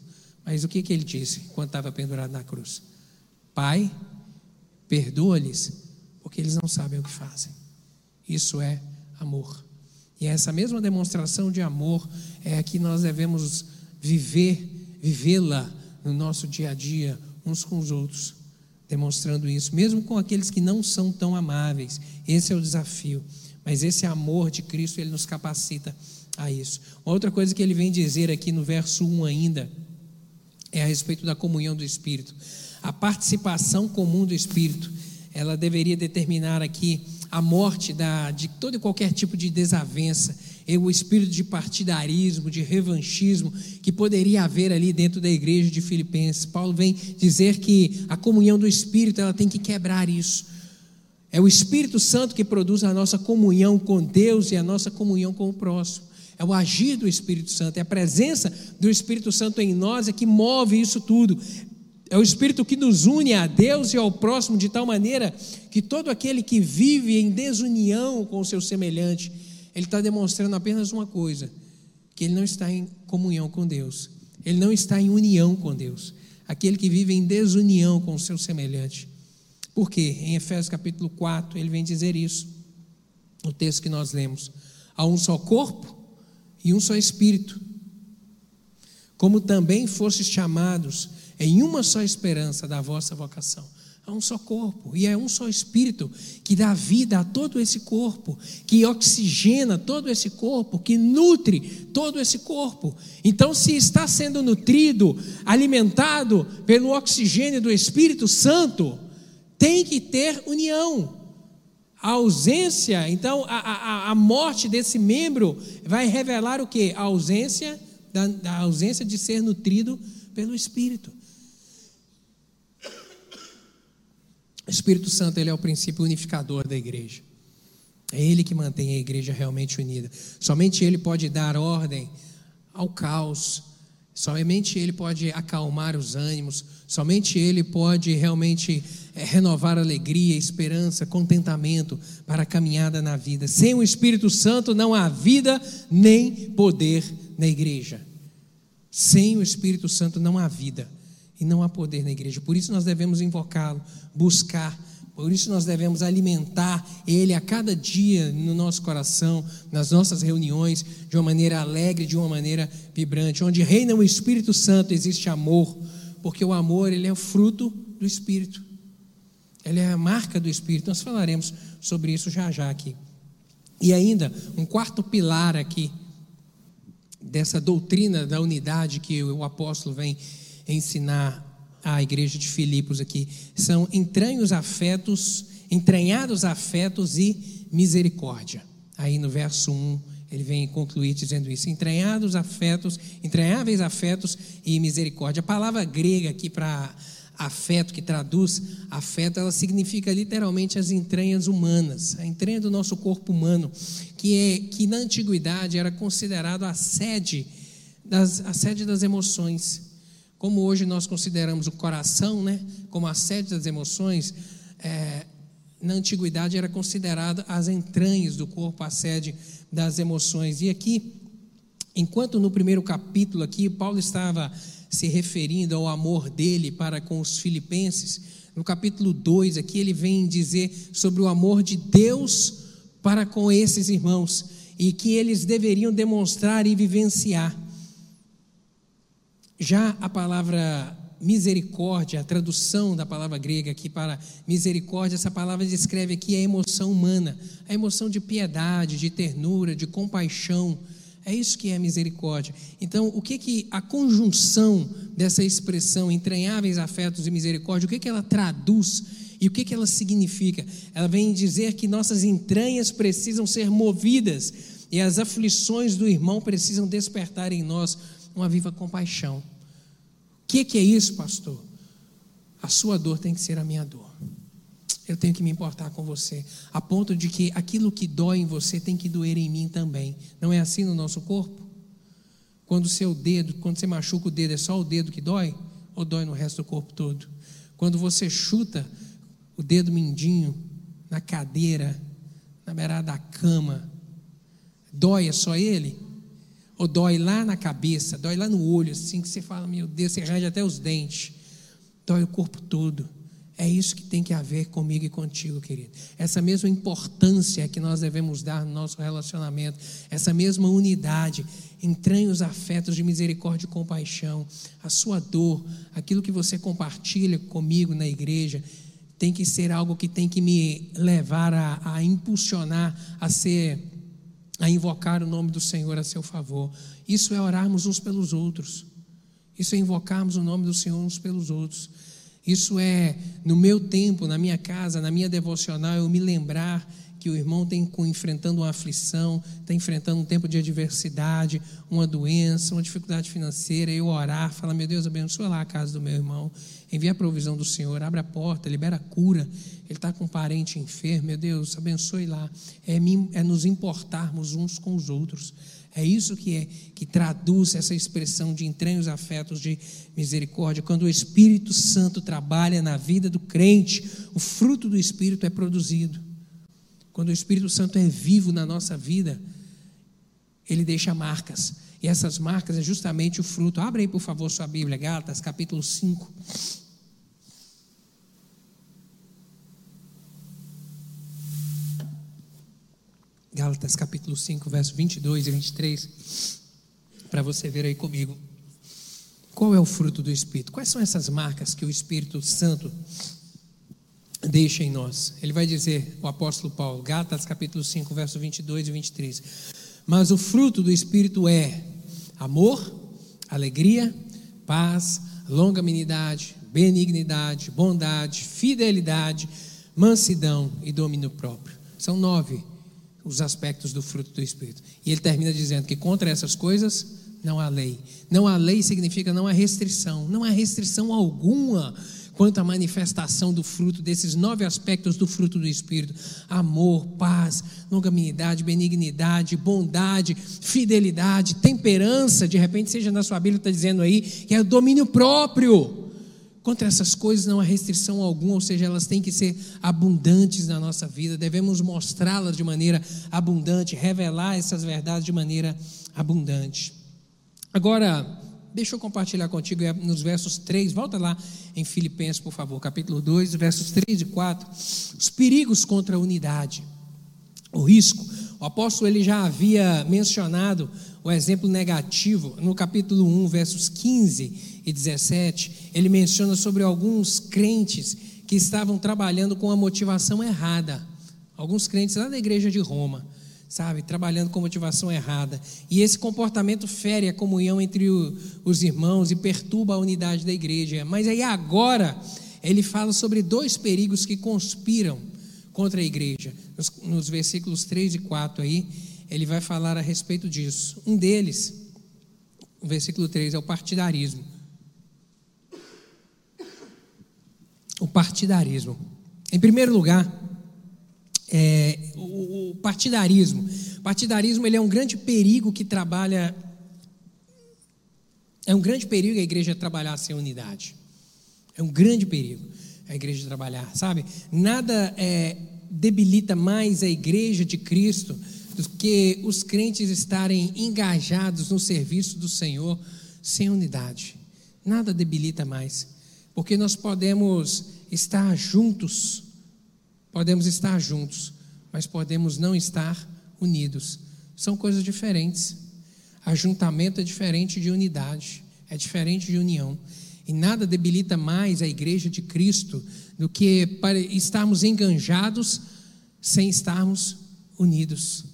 Mas o que, que ele disse quando estava pendurado na cruz? Pai, perdoa-lhes, porque eles não sabem o que fazem. Isso é amor. E essa mesma demonstração de amor é a que nós devemos viver, vivê-la no nosso dia a dia, uns com os outros, demonstrando isso, mesmo com aqueles que não são tão amáveis. Esse é o desafio. Mas esse amor de Cristo, ele nos capacita a isso. Uma outra coisa que ele vem dizer aqui no verso 1 ainda é a respeito da comunhão do Espírito. A participação comum do Espírito, ela deveria determinar aqui a morte da, de todo e qualquer tipo de desavença, o espírito de partidarismo, de revanchismo que poderia haver ali dentro da igreja de Filipenses. Paulo vem dizer que a comunhão do Espírito ela tem que quebrar isso. É o Espírito Santo que produz a nossa comunhão com Deus e a nossa comunhão com o próximo. É o agir do Espírito Santo, é a presença do Espírito Santo em nós é que move isso tudo. É o Espírito que nos une a Deus e ao próximo de tal maneira que todo aquele que vive em desunião com o seu semelhante, ele está demonstrando apenas uma coisa: que ele não está em comunhão com Deus, ele não está em união com Deus. Aquele que vive em desunião com o seu semelhante. Por quê? Em Efésios capítulo 4, ele vem dizer isso, no texto que nós lemos: há um só corpo e um só Espírito. Como também fostes chamados em uma só esperança da vossa vocação. Há um só corpo e é um só Espírito que dá vida a todo esse corpo, que oxigena todo esse corpo, que nutre todo esse corpo. Então, se está sendo nutrido, alimentado pelo oxigênio do Espírito Santo, tem que ter união. A ausência, então, a, a, a morte desse membro vai revelar o que? A ausência, da, da ausência de ser nutrido pelo Espírito. O Espírito Santo ele é o princípio unificador da igreja. É ele que mantém a igreja realmente unida. Somente ele pode dar ordem ao caos, Somente Ele pode acalmar os ânimos, somente Ele pode realmente é, renovar alegria, esperança, contentamento para a caminhada na vida. Sem o Espírito Santo não há vida nem poder na igreja. Sem o Espírito Santo não há vida e não há poder na igreja. Por isso nós devemos invocá-lo, buscar por isso nós devemos alimentar Ele a cada dia no nosso coração, nas nossas reuniões, de uma maneira alegre, de uma maneira vibrante. Onde reina o Espírito Santo existe amor, porque o amor ele é o fruto do Espírito. Ele é a marca do Espírito. Nós falaremos sobre isso já já aqui. E ainda, um quarto pilar aqui, dessa doutrina da unidade que o apóstolo vem ensinar a igreja de Filipos aqui. São entranhos afetos, entranhados afetos e misericórdia. Aí no verso 1, ele vem concluir dizendo isso: entranhados afetos, entranháveis afetos e misericórdia. A palavra grega aqui para afeto, que traduz afeto, ela significa literalmente as entranhas humanas, a entranha do nosso corpo humano, que, é, que na antiguidade era considerado a sede das, a sede das emoções. Como hoje nós consideramos o coração né, como a sede das emoções, é, na antiguidade era considerado as entranhas do corpo, a sede das emoções. E aqui, enquanto no primeiro capítulo aqui Paulo estava se referindo ao amor dele para com os filipenses, no capítulo 2 aqui ele vem dizer sobre o amor de Deus para com esses irmãos e que eles deveriam demonstrar e vivenciar. Já a palavra misericórdia, a tradução da palavra grega aqui para misericórdia, essa palavra descreve aqui a emoção humana, a emoção de piedade, de ternura, de compaixão. É isso que é misericórdia. Então, o que que a conjunção dessa expressão entranháveis afetos e misericórdia, o que que ela traduz e o que que ela significa? Ela vem dizer que nossas entranhas precisam ser movidas e as aflições do irmão precisam despertar em nós uma viva compaixão que, que é isso, pastor? A sua dor tem que ser a minha dor. Eu tenho que me importar com você, a ponto de que aquilo que dói em você tem que doer em mim também. Não é assim no nosso corpo? Quando o seu dedo, quando você machuca o dedo, é só o dedo que dói? Ou dói no resto do corpo todo? Quando você chuta o dedo mindinho na cadeira, na beirada da cama, dói é só ele? Ou dói lá na cabeça, dói lá no olho, assim que você fala, meu Deus, você arranja até os dentes. Dói o corpo todo. É isso que tem que haver comigo e contigo, querido. Essa mesma importância que nós devemos dar no nosso relacionamento, essa mesma unidade, entranhe os afetos de misericórdia e compaixão, a sua dor, aquilo que você compartilha comigo na igreja, tem que ser algo que tem que me levar a, a impulsionar a ser a invocar o nome do Senhor a seu favor. Isso é orarmos uns pelos outros. Isso é invocarmos o nome do Senhor uns pelos outros. Isso é, no meu tempo, na minha casa, na minha devocional, eu me lembrar que o irmão tem enfrentando uma aflição, está enfrentando um tempo de adversidade, uma doença, uma dificuldade financeira, eu orar, falar, meu Deus, abençoa lá a casa do meu irmão, envia a provisão do Senhor, abre a porta, libera a cura, ele está com um parente enfermo, meu Deus, abençoe lá. É, é nos importarmos uns com os outros. É isso que é que traduz essa expressão de entranhos afetos de misericórdia. Quando o Espírito Santo trabalha na vida do crente, o fruto do Espírito é produzido. Quando o Espírito Santo é vivo na nossa vida, ele deixa marcas. E essas marcas é justamente o fruto. Abre aí, por favor, sua Bíblia, Gálatas, capítulo 5. Gálatas, capítulo 5, verso 22 e 23. Para você ver aí comigo. Qual é o fruto do Espírito? Quais são essas marcas que o Espírito Santo deixa em nós. Ele vai dizer, o apóstolo Paulo, Gálatas capítulo 5, verso 22 e 23. Mas o fruto do Espírito é amor, alegria, paz, longanimidade, benignidade, bondade, fidelidade, mansidão e domínio próprio. São nove os aspectos do fruto do Espírito. E ele termina dizendo que contra essas coisas não há lei. Não há lei significa não há restrição. Não há restrição alguma quanto à manifestação do fruto, desses nove aspectos do fruto do Espírito: amor, paz, longanimidade, benignidade, bondade, fidelidade, temperança. De repente, seja na sua Bíblia, está dizendo aí que é o domínio próprio. Contra essas coisas não há restrição alguma, ou seja, elas têm que ser abundantes na nossa vida, devemos mostrá-las de maneira abundante, revelar essas verdades de maneira abundante. Agora, Deixa eu compartilhar contigo é nos versos 3, volta lá em Filipenses, por favor, capítulo 2, versos 3 e 4. Os perigos contra a unidade, o risco. O apóstolo ele já havia mencionado o exemplo negativo no capítulo 1, versos 15 e 17. Ele menciona sobre alguns crentes que estavam trabalhando com a motivação errada. Alguns crentes lá da igreja de Roma sabe, trabalhando com motivação errada. E esse comportamento fere a comunhão entre o, os irmãos e perturba a unidade da igreja. Mas aí agora ele fala sobre dois perigos que conspiram contra a igreja. Nos, nos versículos 3 e 4 aí, ele vai falar a respeito disso. Um deles, o versículo 3, é o partidarismo. O partidarismo. Em primeiro lugar, é, o, o, partidarismo. O partidarismo ele é um grande perigo que trabalha. É um grande perigo a igreja trabalhar sem unidade. É um grande perigo a igreja trabalhar, sabe? Nada é, debilita mais a igreja de Cristo do que os crentes estarem engajados no serviço do Senhor sem unidade. Nada debilita mais, porque nós podemos estar juntos, podemos estar juntos, mas podemos não estar unidos. São coisas diferentes. Ajuntamento é diferente de unidade, é diferente de união. E nada debilita mais a igreja de Cristo do que para estarmos enganjados sem estarmos unidos.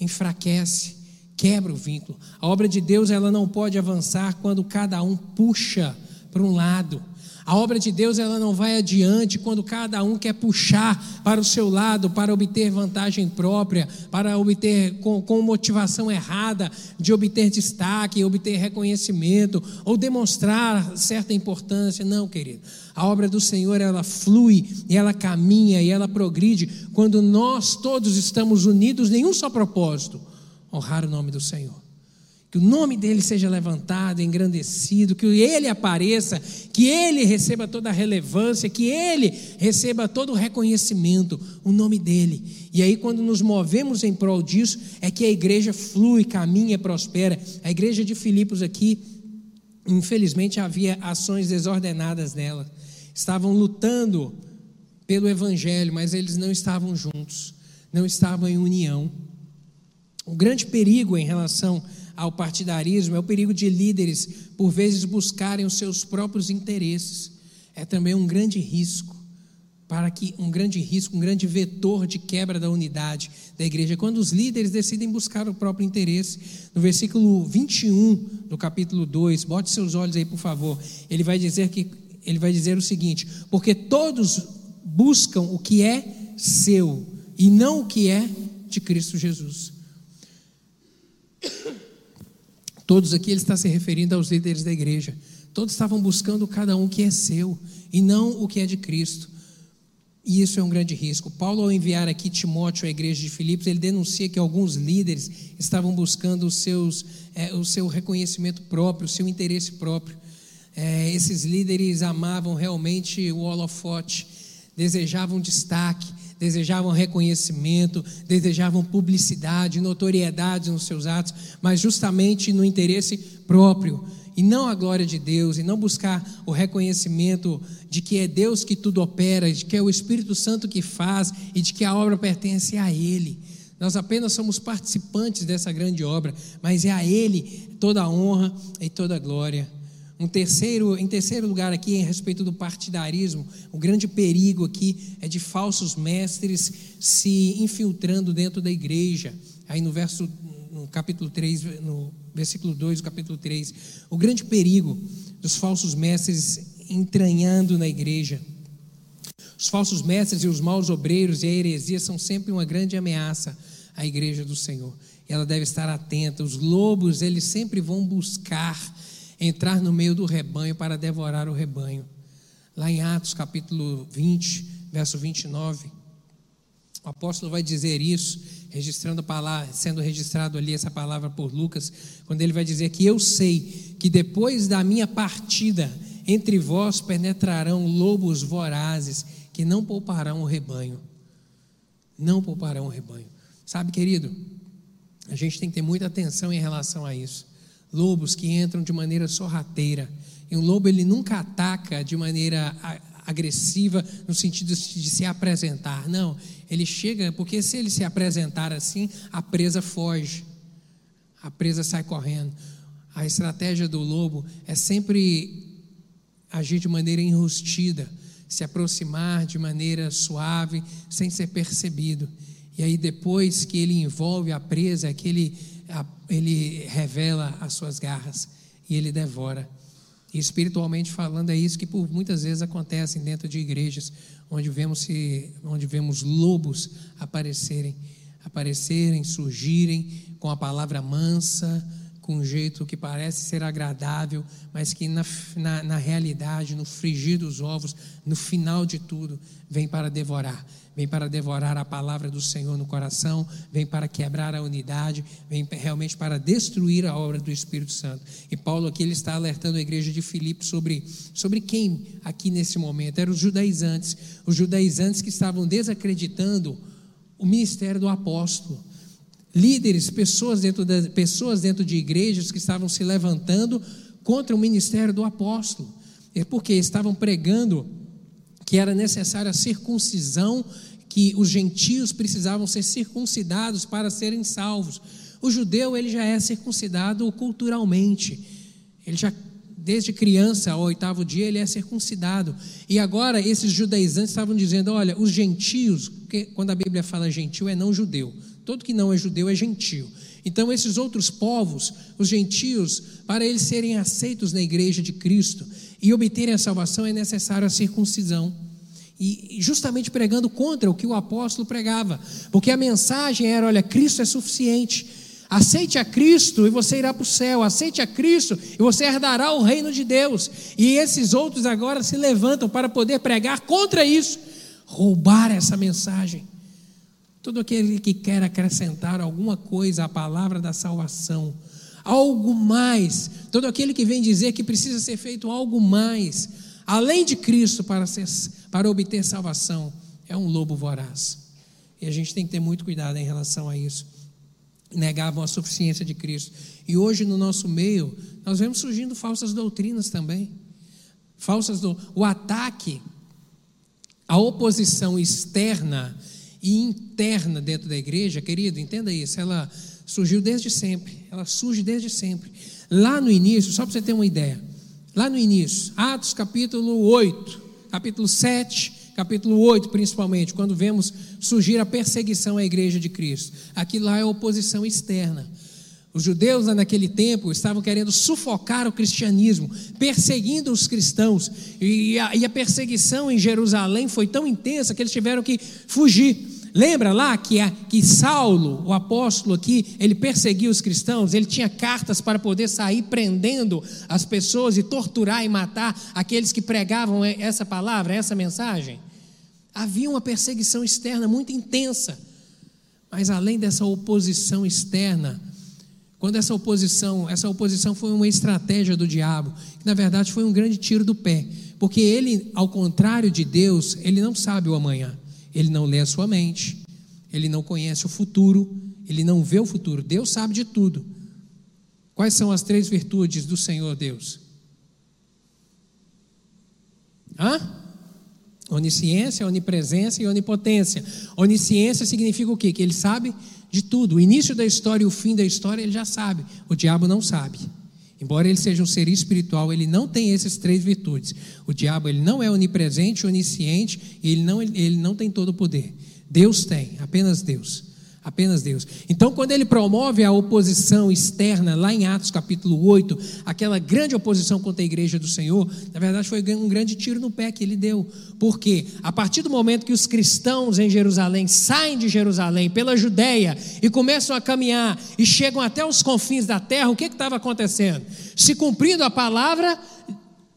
Enfraquece, quebra o vínculo. A obra de Deus ela não pode avançar quando cada um puxa para um lado. A obra de Deus ela não vai adiante quando cada um quer puxar para o seu lado para obter vantagem própria, para obter com, com motivação errada de obter destaque, obter reconhecimento ou demonstrar certa importância. Não, querido. A obra do Senhor ela flui e ela caminha e ela progride quando nós todos estamos unidos em um só propósito: honrar o nome do Senhor que o nome dele seja levantado, engrandecido, que ele apareça, que ele receba toda a relevância, que ele receba todo o reconhecimento, o nome dele. E aí, quando nos movemos em prol disso, é que a igreja flui, caminha, prospera. A igreja de Filipos aqui, infelizmente, havia ações desordenadas nela. Estavam lutando pelo evangelho, mas eles não estavam juntos, não estavam em união. O grande perigo em relação ao partidarismo é o perigo de líderes, por vezes, buscarem os seus próprios interesses. É também um grande risco para que um grande risco, um grande vetor de quebra da unidade da igreja, quando os líderes decidem buscar o próprio interesse. No versículo 21 do capítulo 2, bote seus olhos aí, por favor. Ele vai dizer que ele vai dizer o seguinte: porque todos buscam o que é seu e não o que é de Cristo Jesus. Todos aqui ele está se referindo aos líderes da igreja. Todos estavam buscando cada um que é seu e não o que é de Cristo. E isso é um grande risco. Paulo, ao enviar aqui Timóteo à igreja de Filipos, ele denuncia que alguns líderes estavam buscando os seus, é, o seu reconhecimento próprio, o seu interesse próprio. É, esses líderes amavam realmente o holofote, desejavam destaque, desejavam reconhecimento, desejavam publicidade, notoriedade nos seus atos, mas justamente no interesse próprio e não a glória de Deus, e não buscar o reconhecimento de que é Deus que tudo opera, de que é o Espírito Santo que faz e de que a obra pertence a Ele. Nós apenas somos participantes dessa grande obra, mas é a Ele toda a honra e toda a glória. Um terceiro, em terceiro lugar aqui, em respeito do partidarismo, o grande perigo aqui é de falsos mestres se infiltrando dentro da igreja. Aí no verso, no capítulo 3, no versículo 2 do capítulo 3, o grande perigo dos falsos mestres entranhando na igreja. Os falsos mestres e os maus obreiros e a heresia são sempre uma grande ameaça à igreja do Senhor. E ela deve estar atenta. Os lobos, eles sempre vão buscar entrar no meio do rebanho para devorar o rebanho. Lá em Atos capítulo 20, verso 29, o apóstolo vai dizer isso, registrando a palavra, sendo registrado ali essa palavra por Lucas, quando ele vai dizer que eu sei que depois da minha partida entre vós penetrarão lobos vorazes que não pouparão o rebanho. Não pouparão o rebanho. Sabe, querido, a gente tem que ter muita atenção em relação a isso lobos que entram de maneira sorrateira. E um lobo ele nunca ataca de maneira agressiva no sentido de se apresentar. Não, ele chega porque se ele se apresentar assim, a presa foge. A presa sai correndo. A estratégia do lobo é sempre agir de maneira enrustida, se aproximar de maneira suave, sem ser percebido. E aí depois que ele envolve a presa, é que ele revela as suas garras e ele devora. E espiritualmente falando, é isso que por muitas vezes acontece dentro de igrejas, onde vemos, se, onde vemos lobos aparecerem, aparecerem, surgirem com a palavra mansa, com um jeito que parece ser agradável, mas que na, na, na, realidade, no frigir dos ovos, no final de tudo, vem para devorar. Vem para devorar a palavra do Senhor no coração, vem para quebrar a unidade, vem realmente para destruir a obra do Espírito Santo. E Paulo aqui ele está alertando a igreja de Filipe sobre, sobre quem aqui nesse momento? Eram os judaizantes. Os judaizantes que estavam desacreditando o ministério do apóstolo líderes, pessoas dentro, de, pessoas dentro de igrejas que estavam se levantando contra o ministério do apóstolo, é porque estavam pregando que era necessária a circuncisão, que os gentios precisavam ser circuncidados para serem salvos. O judeu ele já é circuncidado culturalmente, ele já desde criança ao oitavo dia ele é circuncidado. E agora esses judaizantes estavam dizendo: olha, os gentios, quando a Bíblia fala gentil é não judeu, Todo que não é judeu é gentio. Então, esses outros povos, os gentios, para eles serem aceitos na igreja de Cristo e obterem a salvação, é necessário a circuncisão. E justamente pregando contra o que o apóstolo pregava, porque a mensagem era: olha, Cristo é suficiente. Aceite a Cristo e você irá para o céu. Aceite a Cristo e você herdará o reino de Deus. E esses outros agora se levantam para poder pregar contra isso, roubar essa mensagem. Todo aquele que quer acrescentar alguma coisa à palavra da salvação, algo mais, todo aquele que vem dizer que precisa ser feito algo mais, além de Cristo para, ser, para obter salvação, é um lobo voraz. E a gente tem que ter muito cuidado em relação a isso. Negavam a suficiência de Cristo. E hoje no nosso meio, nós vemos surgindo falsas doutrinas também. Falsas do... O ataque, a oposição externa e interna dentro da igreja, querido, entenda isso, ela surgiu desde sempre, ela surge desde sempre. Lá no início, só para você ter uma ideia, lá no início, Atos capítulo 8, capítulo 7, capítulo 8 principalmente, quando vemos surgir a perseguição à igreja de Cristo. Aqui lá é oposição externa. Os judeus naquele tempo estavam querendo sufocar o cristianismo, perseguindo os cristãos. E a, e a perseguição em Jerusalém foi tão intensa que eles tiveram que fugir. Lembra lá que, a, que Saulo, o apóstolo aqui, ele perseguia os cristãos, ele tinha cartas para poder sair prendendo as pessoas e torturar e matar aqueles que pregavam essa palavra, essa mensagem? Havia uma perseguição externa muito intensa, mas além dessa oposição externa, quando essa oposição, essa oposição foi uma estratégia do diabo, que na verdade foi um grande tiro do pé, porque ele, ao contrário de Deus, ele não sabe o amanhã. Ele não lê a sua mente, ele não conhece o futuro, ele não vê o futuro. Deus sabe de tudo. Quais são as três virtudes do Senhor Deus? Hã? Onisciência, onipresença e onipotência. Onisciência significa o quê? Que ele sabe de tudo. O início da história e o fim da história ele já sabe. O diabo não sabe. Embora ele seja um ser espiritual, ele não tem essas três virtudes. O diabo ele não é onipresente, onisciente, e ele não, ele não tem todo o poder. Deus tem, apenas Deus. Apenas Deus. Então, quando ele promove a oposição externa, lá em Atos capítulo 8, aquela grande oposição contra a igreja do Senhor, na verdade foi um grande tiro no pé que ele deu. Porque, a partir do momento que os cristãos em Jerusalém saem de Jerusalém pela Judéia e começam a caminhar e chegam até os confins da terra, o que estava acontecendo? Se cumprindo a palavra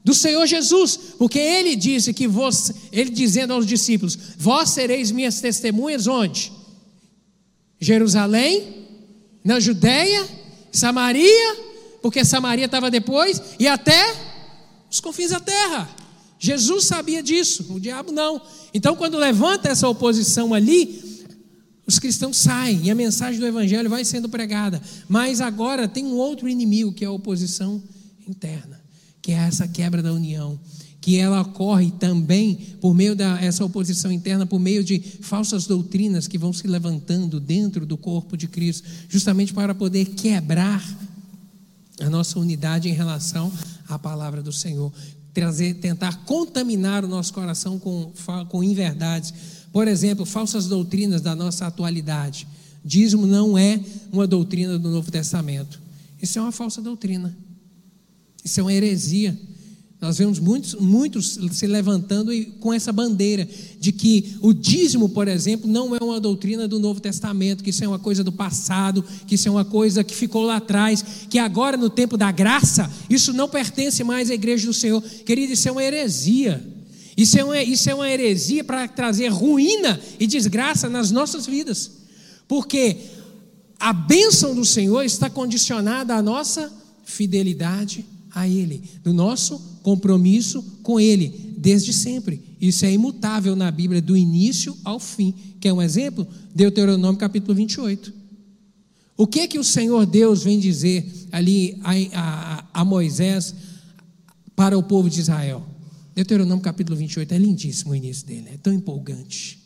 do Senhor Jesus, porque ele disse que você, ele dizendo aos discípulos: Vós sereis minhas testemunhas onde? Jerusalém, na Judéia, Samaria, porque Samaria estava depois, e até os confins da terra. Jesus sabia disso, o diabo não. Então, quando levanta essa oposição ali, os cristãos saem e a mensagem do Evangelho vai sendo pregada. Mas agora tem um outro inimigo, que é a oposição interna, que é essa quebra da união que ela ocorre também por meio dessa oposição interna, por meio de falsas doutrinas que vão se levantando dentro do corpo de Cristo, justamente para poder quebrar a nossa unidade em relação à palavra do Senhor, trazer, tentar contaminar o nosso coração com, com inverdades. Por exemplo, falsas doutrinas da nossa atualidade. Dízimo não é uma doutrina do Novo Testamento. Isso é uma falsa doutrina. Isso é uma heresia Nós vemos muitos, muitos se levantando com essa bandeira de que o dízimo, por exemplo, não é uma doutrina do Novo Testamento, que isso é uma coisa do passado, que isso é uma coisa que ficou lá atrás, que agora, no tempo da graça, isso não pertence mais à igreja do Senhor. Querido, isso é uma heresia. Isso é uma, isso é uma heresia para trazer ruína e desgraça nas nossas vidas. Porque a bênção do Senhor está condicionada à nossa fidelidade a Ele, do nosso compromisso com Ele, desde sempre. Isso é imutável na Bíblia, do início ao fim. Quer um exemplo? Deuteronômio capítulo 28. O que é que o Senhor Deus vem dizer ali a, a, a Moisés para o povo de Israel? Deuteronômio capítulo 28 é lindíssimo o início dele, é tão empolgante.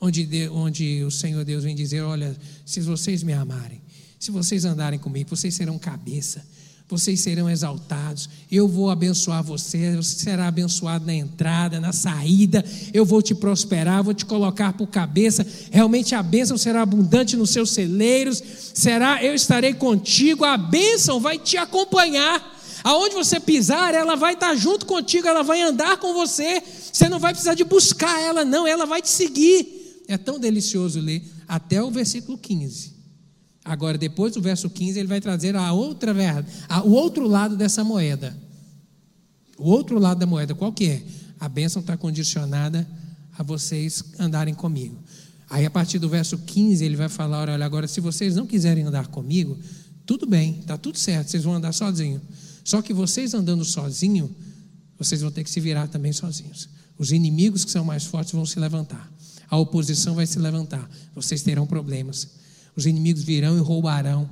Onde, de, onde o Senhor Deus vem dizer: Olha, se vocês me amarem, se vocês andarem comigo, vocês serão cabeça vocês serão exaltados. Eu vou abençoar você, você será abençoado na entrada, na saída. Eu vou te prosperar, vou te colocar por cabeça. Realmente a bênção será abundante nos seus celeiros. Será, eu estarei contigo. A bênção vai te acompanhar. Aonde você pisar, ela vai estar junto contigo, ela vai andar com você. Você não vai precisar de buscar ela, não, ela vai te seguir. É tão delicioso ler até o versículo 15. Agora, depois do verso 15, ele vai trazer a outra verdade, o outro lado dessa moeda. O outro lado da moeda, qual que é? A bênção está condicionada a vocês andarem comigo. Aí, a partir do verso 15, ele vai falar: olha, agora, se vocês não quiserem andar comigo, tudo bem, está tudo certo, vocês vão andar sozinhos. Só que vocês andando sozinho, vocês vão ter que se virar também sozinhos. Os inimigos que são mais fortes vão se levantar. A oposição vai se levantar. Vocês terão problemas os inimigos virão e roubarão.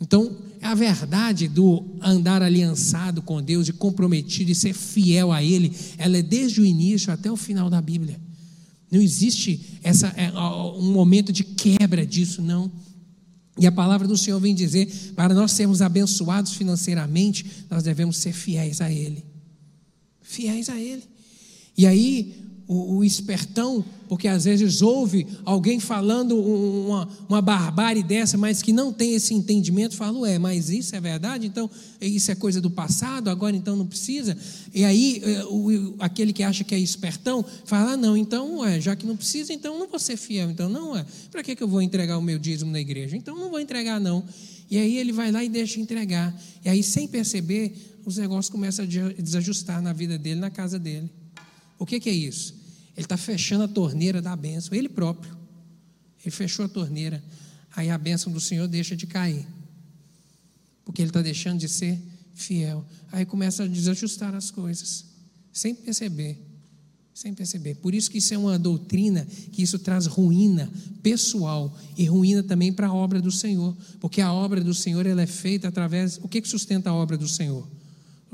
Então, a verdade do andar aliançado com Deus e comprometido e ser fiel a Ele, ela é desde o início até o final da Bíblia. Não existe essa, é, um momento de quebra disso, não. E a palavra do Senhor vem dizer: para nós sermos abençoados financeiramente, nós devemos ser fiéis a Ele. Fiéis a Ele. E aí, o, o, espertão, porque às vezes ouve alguém falando uma, uma barbárie dessa, mas que não tem esse entendimento, fala, ué, mas isso é verdade? Então, isso é coisa do passado, agora então não precisa? E aí, é, o, aquele que acha que é espertão, fala, ah, não, então, ué, já que não precisa, então não vou ser fiel, então não, é, para que, que eu vou entregar o meu dízimo na igreja? Então não vou entregar, não. E aí ele vai lá e deixa entregar. E aí, sem perceber, os negócios começam a desajustar na vida dele, na casa dele. O que, que é isso? Ele está fechando a torneira da bênção, ele próprio. Ele fechou a torneira. Aí a bênção do Senhor deixa de cair. Porque ele está deixando de ser fiel. Aí começa a desajustar as coisas, sem perceber. Sem perceber. Por isso que isso é uma doutrina, que isso traz ruína pessoal e ruína também para a obra do Senhor. Porque a obra do Senhor ela é feita através. O que, que sustenta a obra do Senhor?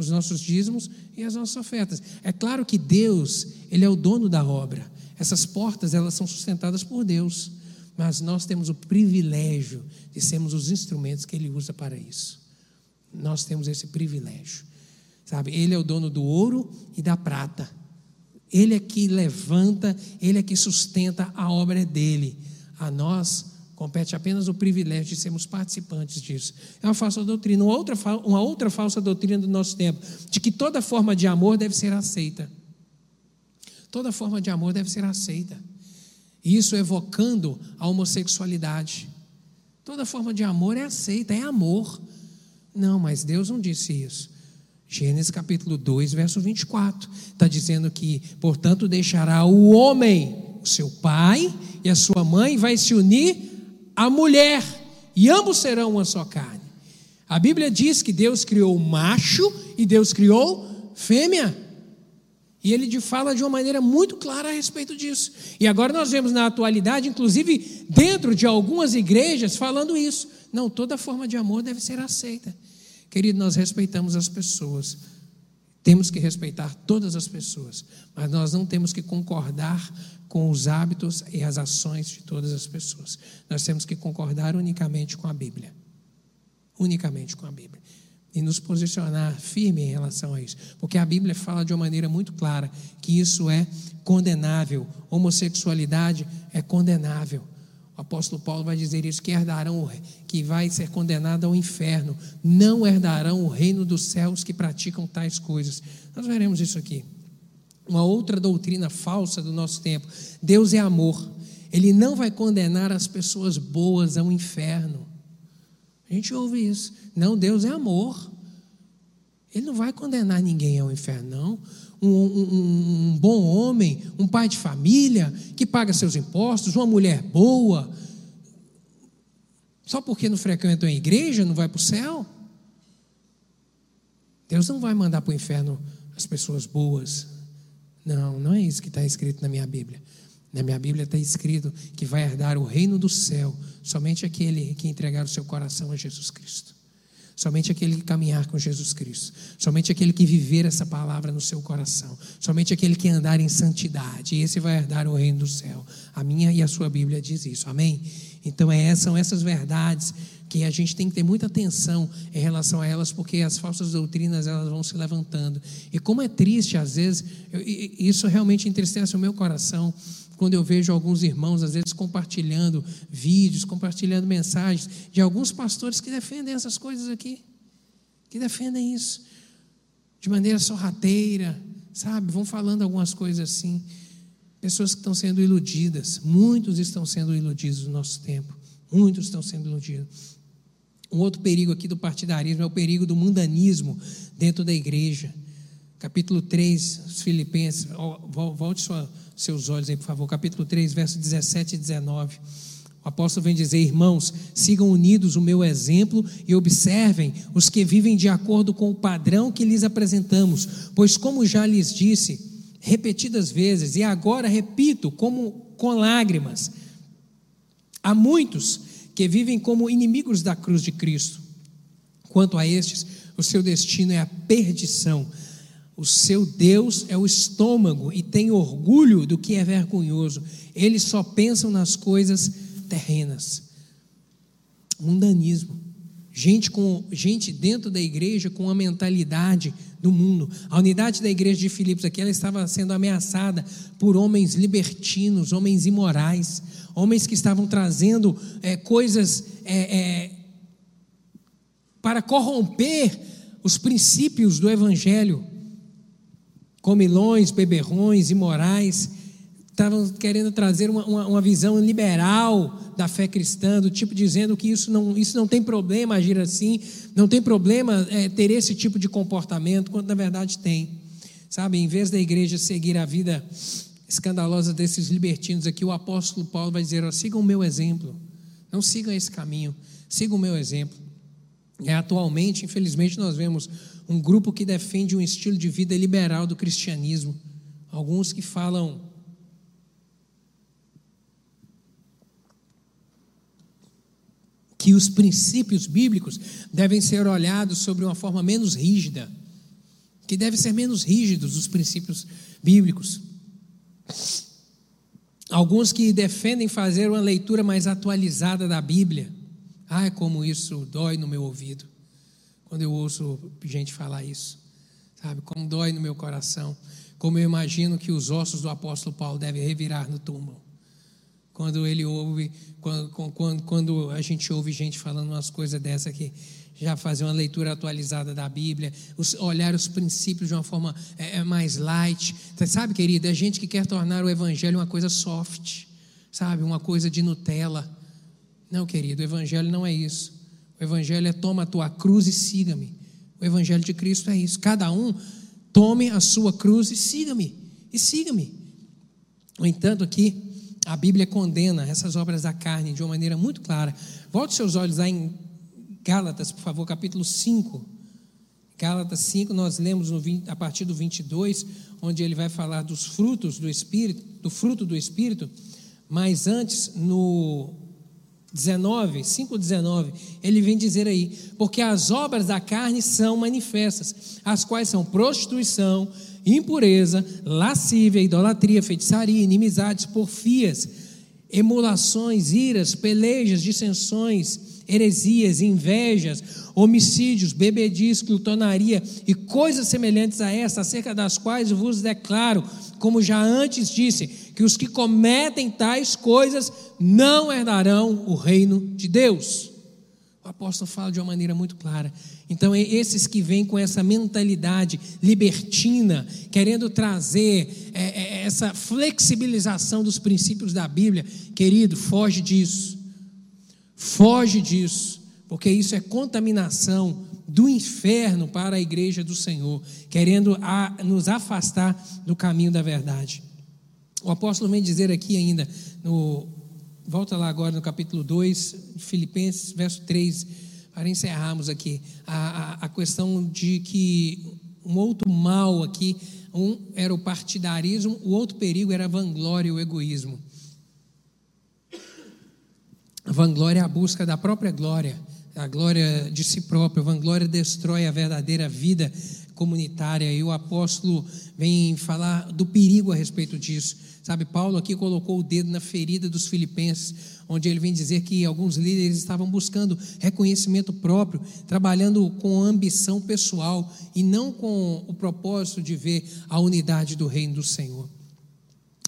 Os nossos dízimos e as nossas ofertas. É claro que Deus, ele é o dono da obra. Essas portas, elas são sustentadas por Deus, mas nós temos o privilégio de sermos os instrumentos que ele usa para isso. Nós temos esse privilégio. Sabe? Ele é o dono do ouro e da prata. Ele é que levanta, ele é que sustenta a obra dele. A nós Compete apenas o privilégio de sermos participantes disso. É uma falsa doutrina. Uma outra, uma outra falsa doutrina do nosso tempo, de que toda forma de amor deve ser aceita. Toda forma de amor deve ser aceita. Isso evocando a homossexualidade. Toda forma de amor é aceita, é amor. Não, mas Deus não disse isso. Gênesis capítulo 2, verso 24, está dizendo que, portanto, deixará o homem, o seu pai e a sua mãe, vai se unir a mulher, e ambos serão uma só carne. A Bíblia diz que Deus criou macho e Deus criou fêmea. E ele fala de uma maneira muito clara a respeito disso. E agora nós vemos na atualidade, inclusive dentro de algumas igrejas, falando isso. Não, toda forma de amor deve ser aceita. Querido, nós respeitamos as pessoas. Temos que respeitar todas as pessoas, mas nós não temos que concordar com os hábitos e as ações de todas as pessoas. Nós temos que concordar unicamente com a Bíblia. Unicamente com a Bíblia. E nos posicionar firme em relação a isso. Porque a Bíblia fala de uma maneira muito clara que isso é condenável. Homossexualidade é condenável. O apóstolo Paulo vai dizer isso: que herdarão, que vai ser condenado ao inferno, não herdarão o reino dos céus que praticam tais coisas. Nós veremos isso aqui. Uma outra doutrina falsa do nosso tempo: Deus é amor. Ele não vai condenar as pessoas boas ao inferno. A gente ouve isso. Não, Deus é amor. Ele não vai condenar ninguém ao inferno, não. Um, um, um, bom homem, um pai de família, que paga seus impostos, uma mulher boa, só porque não frequenta a igreja, não vai para o céu? Deus não vai mandar para o inferno as pessoas boas. Não, não é isso que está escrito na minha Bíblia. Na minha Bíblia está escrito que vai herdar o reino do céu somente aquele que entregar o seu coração a Jesus Cristo. Somente aquele que caminhar com Jesus Cristo. Somente aquele que viver essa palavra no seu coração. Somente aquele que andar em santidade. Esse vai herdar o reino do céu. A minha e a sua Bíblia diz isso. Amém? Então é, são essas verdades que a gente tem que ter muita atenção em relação a elas, porque as falsas doutrinas elas vão se levantando. E como é triste, às vezes, eu, isso realmente entristece o meu coração, quando eu vejo alguns irmãos, às vezes, compartilhando vídeos, compartilhando mensagens de alguns pastores que defendem essas coisas aqui, que defendem isso de maneira sorrateira, sabe? Vão falando algumas coisas assim. Pessoas que estão sendo iludidas, muitos estão sendo iludidos no nosso tempo, muitos estão sendo iludidos. Um outro perigo aqui do partidarismo é o perigo do mundanismo dentro da igreja. Capítulo 3, os Filipenses, volte sua seus olhos aí, por favor, capítulo 3, versos 17 e 19. O apóstolo vem dizer: Irmãos, sigam unidos o meu exemplo e observem os que vivem de acordo com o padrão que lhes apresentamos, pois, como já lhes disse repetidas vezes, e agora repito, como com lágrimas, há muitos que vivem como inimigos da cruz de Cristo. Quanto a estes, o seu destino é a perdição o seu Deus é o estômago e tem orgulho do que é vergonhoso. Eles só pensam nas coisas terrenas. Mundanismo. Gente, com, gente dentro da igreja com a mentalidade do mundo. A unidade da igreja de Filipos aqui ela estava sendo ameaçada por homens libertinos, homens imorais, homens que estavam trazendo é, coisas é, é, para corromper os princípios do evangelho comilões, beberrões, imorais, estavam querendo trazer uma, uma, uma, visão liberal da fé cristã, do tipo dizendo que isso não, isso não tem problema agir assim, não tem problema é, ter esse tipo de comportamento, quando na verdade tem. Sabe, em vez da igreja seguir a vida escandalosa desses libertinos aqui, o apóstolo Paulo vai dizer: sigam o meu exemplo, não sigam esse caminho, sigam o meu exemplo. É, atualmente, infelizmente, nós vemos um grupo que defende um estilo de vida liberal do cristianismo. Alguns que falam que os princípios bíblicos devem ser olhados sobre uma forma menos rígida, que devem ser menos rígidos os princípios bíblicos. Alguns que defendem fazer uma leitura mais atualizada da Bíblia. Ai, como isso dói no meu ouvido quando eu ouço gente falar isso, sabe? Como dói no meu coração, como eu imagino que os ossos do apóstolo Paulo devem revirar no túmulo. Quando ele ouve, quando, quando, quando a gente ouve gente falando umas coisas dessa aqui, já fazer uma leitura atualizada da Bíblia, os, olhar os princípios de uma forma é, é mais light. Sabe, querida, é gente que quer tornar o Evangelho uma coisa soft, sabe, uma coisa de Nutella. Não, querido, o Evangelho não é isso. O Evangelho é toma a tua cruz e siga-me. O Evangelho de Cristo é isso. Cada um tome a sua cruz e siga-me. E siga-me. No entanto, aqui a Bíblia condena essas obras da carne de uma maneira muito clara. Volte seus olhos lá em Gálatas, por favor, capítulo 5. Gálatas 5, nós lemos 20, a partir do 22, onde ele vai falar dos frutos do Espírito, do fruto do Espírito, mas antes, no 19, 5,19, ele vem dizer aí, porque as obras da carne são manifestas, as quais são prostituição, impureza, lascívia, idolatria, feitiçaria, inimizades, porfias, emulações, iras, pelejas, dissensões, heresias, invejas, homicídios, bebediz, glutonaria e coisas semelhantes a essa, acerca das quais vos declaro, como já antes disse, que os que cometem tais coisas não herdarão o reino de Deus. Apóstolo fala de uma maneira muito clara. Então, é esses que vêm com essa mentalidade libertina, querendo trazer é, é, essa flexibilização dos princípios da Bíblia, querido, foge disso. Foge disso, porque isso é contaminação do inferno para a igreja do Senhor, querendo a, nos afastar do caminho da verdade. O apóstolo vem dizer aqui ainda, no, volta lá agora no capítulo 2, Filipenses, verso 3, para encerrarmos aqui, a, a, a questão de que um outro mal aqui, um era o partidarismo, o outro perigo era a vanglória e o egoísmo. A vanglória é a busca da própria glória a glória de si próprio, a vanglória destrói a verdadeira vida comunitária. E o apóstolo vem falar do perigo a respeito disso. Sabe, Paulo aqui colocou o dedo na ferida dos filipenses, onde ele vem dizer que alguns líderes estavam buscando reconhecimento próprio, trabalhando com ambição pessoal e não com o propósito de ver a unidade do reino do Senhor.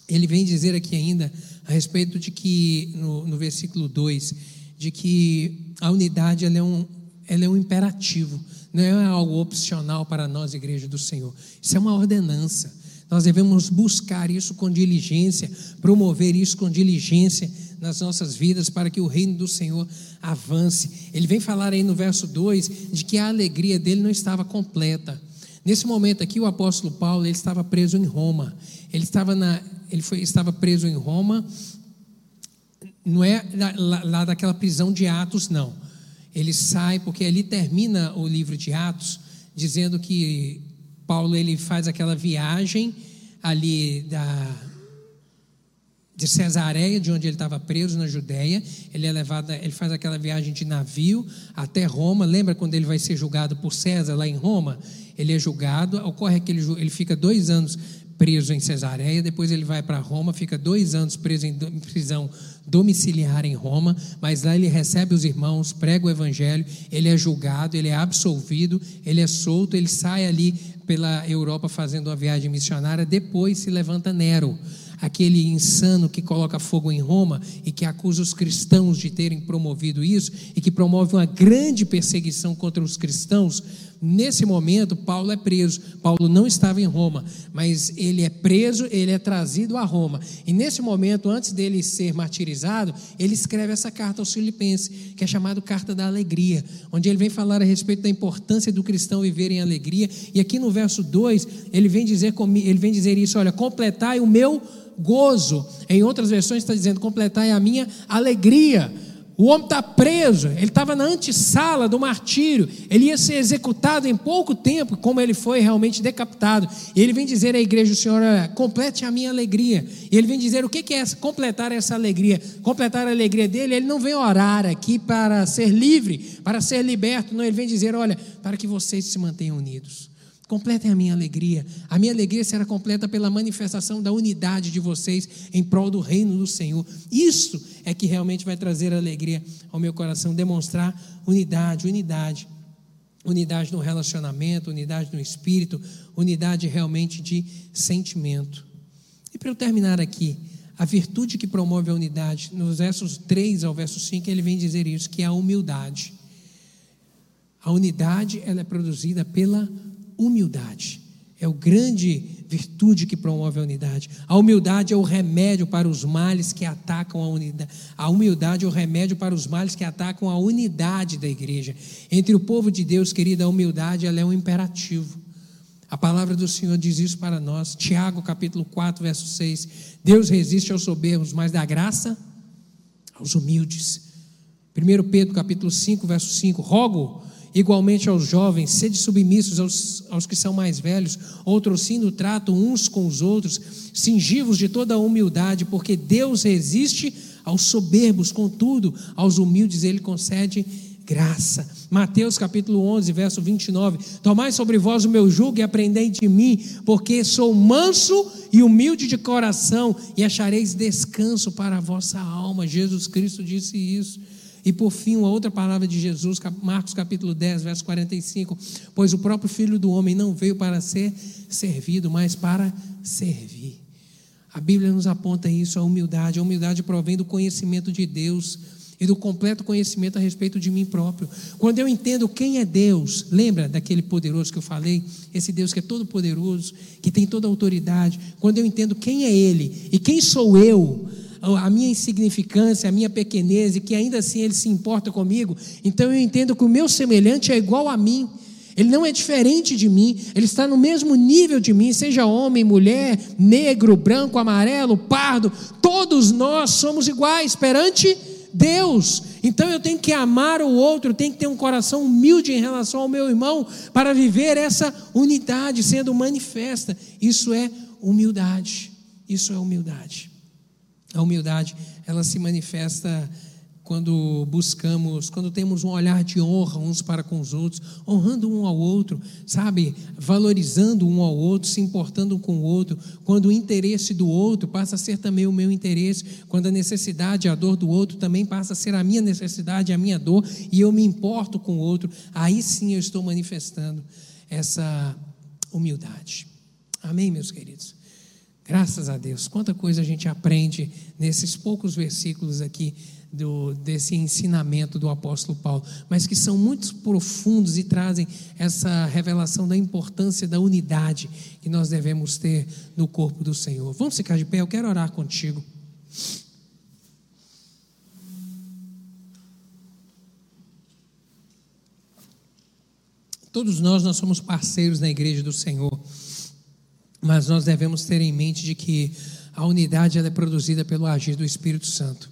Ele vem dizer aqui ainda a respeito de que, no, no versículo 2, de que a unidade ela é, um, ela é um imperativo, não é algo opcional para nós, Igreja do Senhor. Isso é uma ordenança. Nós devemos buscar isso com diligência, promover isso com diligência nas nossas vidas para que o reino do Senhor avance. Ele vem falar aí no verso 2 de que a alegria dele não estava completa. Nesse momento aqui, o apóstolo Paulo ele estava preso em Roma. Ele estava, na, ele foi, estava preso em Roma não é lá, lá daquela prisão de Atos, não. Ele sai, porque ali termina o livro de Atos, dizendo que Paulo ele faz aquela viagem ali da, de Cesareia, de onde ele estava preso na Judéia. Ele é levado, ele faz aquela viagem de navio até Roma. Lembra quando ele vai ser julgado por César lá em Roma? Ele é julgado, ocorre que ele, ele fica dois anos preso em Cesareia, depois ele vai para Roma, fica dois anos preso em prisão domiciliar em Roma, mas lá ele recebe os irmãos, prega o evangelho, ele é julgado, ele é absolvido, ele é solto, ele sai ali pela Europa fazendo uma viagem missionária, depois se levanta Nero aquele insano que coloca fogo em Roma e que acusa os cristãos de terem promovido isso e que promove uma grande perseguição contra os cristãos, Nesse momento, Paulo é preso. Paulo não estava em Roma, mas ele é preso, ele é trazido a Roma. E nesse momento, antes dele ser martirizado, ele escreve essa carta aos Filipenses, que é chamada Carta da Alegria, onde ele vem falar a respeito da importância do cristão viver em alegria. E aqui no verso 2, ele vem dizer, ele vem dizer isso: olha, completai o meu gozo. Em outras versões está dizendo: completai a minha alegria. O homem está preso, ele estava na antessala do martírio, ele ia ser executado em pouco tempo, como ele foi realmente decapitado. E ele vem dizer à igreja: O Senhor, complete a minha alegria. E ele vem dizer: O que é completar essa alegria? Completar a alegria dele, ele não vem orar aqui para ser livre, para ser liberto, não, ele vem dizer: Olha, para que vocês se mantenham unidos. Completem a minha alegria. A minha alegria será completa pela manifestação da unidade de vocês em prol do reino do Senhor. Isso é que realmente vai trazer alegria ao meu coração, demonstrar unidade, unidade. Unidade no relacionamento, unidade no espírito, unidade realmente de sentimento. E para eu terminar aqui, a virtude que promove a unidade, nos versos 3 ao verso 5, ele vem dizer isso, que é a humildade. A unidade ela é produzida pela humildade. É o grande virtude que promove a unidade. A humildade é o remédio para os males que atacam a unidade. A humildade é o remédio para os males que atacam a unidade da igreja. Entre o povo de Deus, querida, a humildade ela é um imperativo. A palavra do Senhor diz isso para nós. Tiago, capítulo 4, verso 6. Deus resiste aos soberbos, mas dá graça aos humildes. 1 Pedro, capítulo 5, verso 5. Rogo Igualmente aos jovens, sede submissos aos, aos que são mais velhos, outrocindo trato uns com os outros, cingivos de toda a humildade, porque Deus resiste aos soberbos, contudo, aos humildes ele concede graça. Mateus capítulo 11, verso 29. Tomai sobre vós o meu jugo e aprendei de mim, porque sou manso e humilde de coração, e achareis descanso para a vossa alma. Jesus Cristo disse isso. E por fim, uma outra palavra de Jesus, Marcos capítulo 10, verso 45: Pois o próprio Filho do Homem não veio para ser servido, mas para servir. A Bíblia nos aponta isso, a humildade. A humildade provém do conhecimento de Deus e do completo conhecimento a respeito de mim próprio. Quando eu entendo quem é Deus, lembra daquele poderoso que eu falei? Esse Deus que é todo poderoso, que tem toda a autoridade. Quando eu entendo quem é Ele e quem sou eu, a minha insignificância, a minha pequenez, e que ainda assim Ele se importa comigo, então eu entendo que o meu semelhante é igual a mim. Ele não é diferente de mim, ele está no mesmo nível de mim, seja homem, mulher, negro, branco, amarelo, pardo, todos nós somos iguais perante Deus. Então eu tenho que amar o outro, tenho que ter um coração humilde em relação ao meu irmão para viver essa unidade sendo manifesta. Isso é humildade. Isso é humildade. A humildade, ela se manifesta quando buscamos, quando temos um olhar de honra uns para com os outros, honrando um ao outro, sabe, valorizando um ao outro, se importando com o outro, quando o interesse do outro passa a ser também o meu interesse, quando a necessidade, a dor do outro também passa a ser a minha necessidade, a minha dor, e eu me importo com o outro, aí sim eu estou manifestando essa humildade. Amém, meus queridos? Graças a Deus, quanta coisa a gente aprende nesses poucos versículos aqui do, desse ensinamento do apóstolo Paulo, mas que são muito profundos e trazem essa revelação da importância da unidade que nós devemos ter no corpo do Senhor. Vamos ficar de pé, eu quero orar contigo. Todos nós, nós somos parceiros na igreja do Senhor, mas nós devemos ter em mente de que a unidade é produzida pelo agir do Espírito Santo.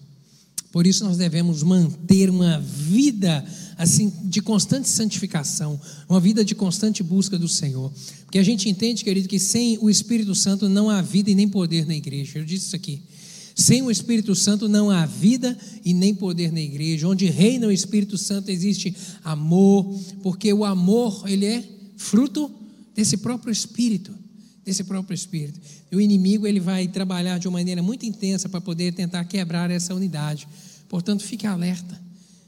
Por isso nós devemos manter uma vida assim de constante santificação, uma vida de constante busca do Senhor. Porque a gente entende, querido, que sem o Espírito Santo não há vida e nem poder na igreja. Eu disse isso aqui. Sem o Espírito Santo não há vida e nem poder na igreja. Onde reina o Espírito Santo existe amor, porque o amor, ele é fruto desse próprio Espírito desse próprio espírito. E o inimigo ele vai trabalhar de uma maneira muito intensa para poder tentar quebrar essa unidade. Portanto, fique alerta,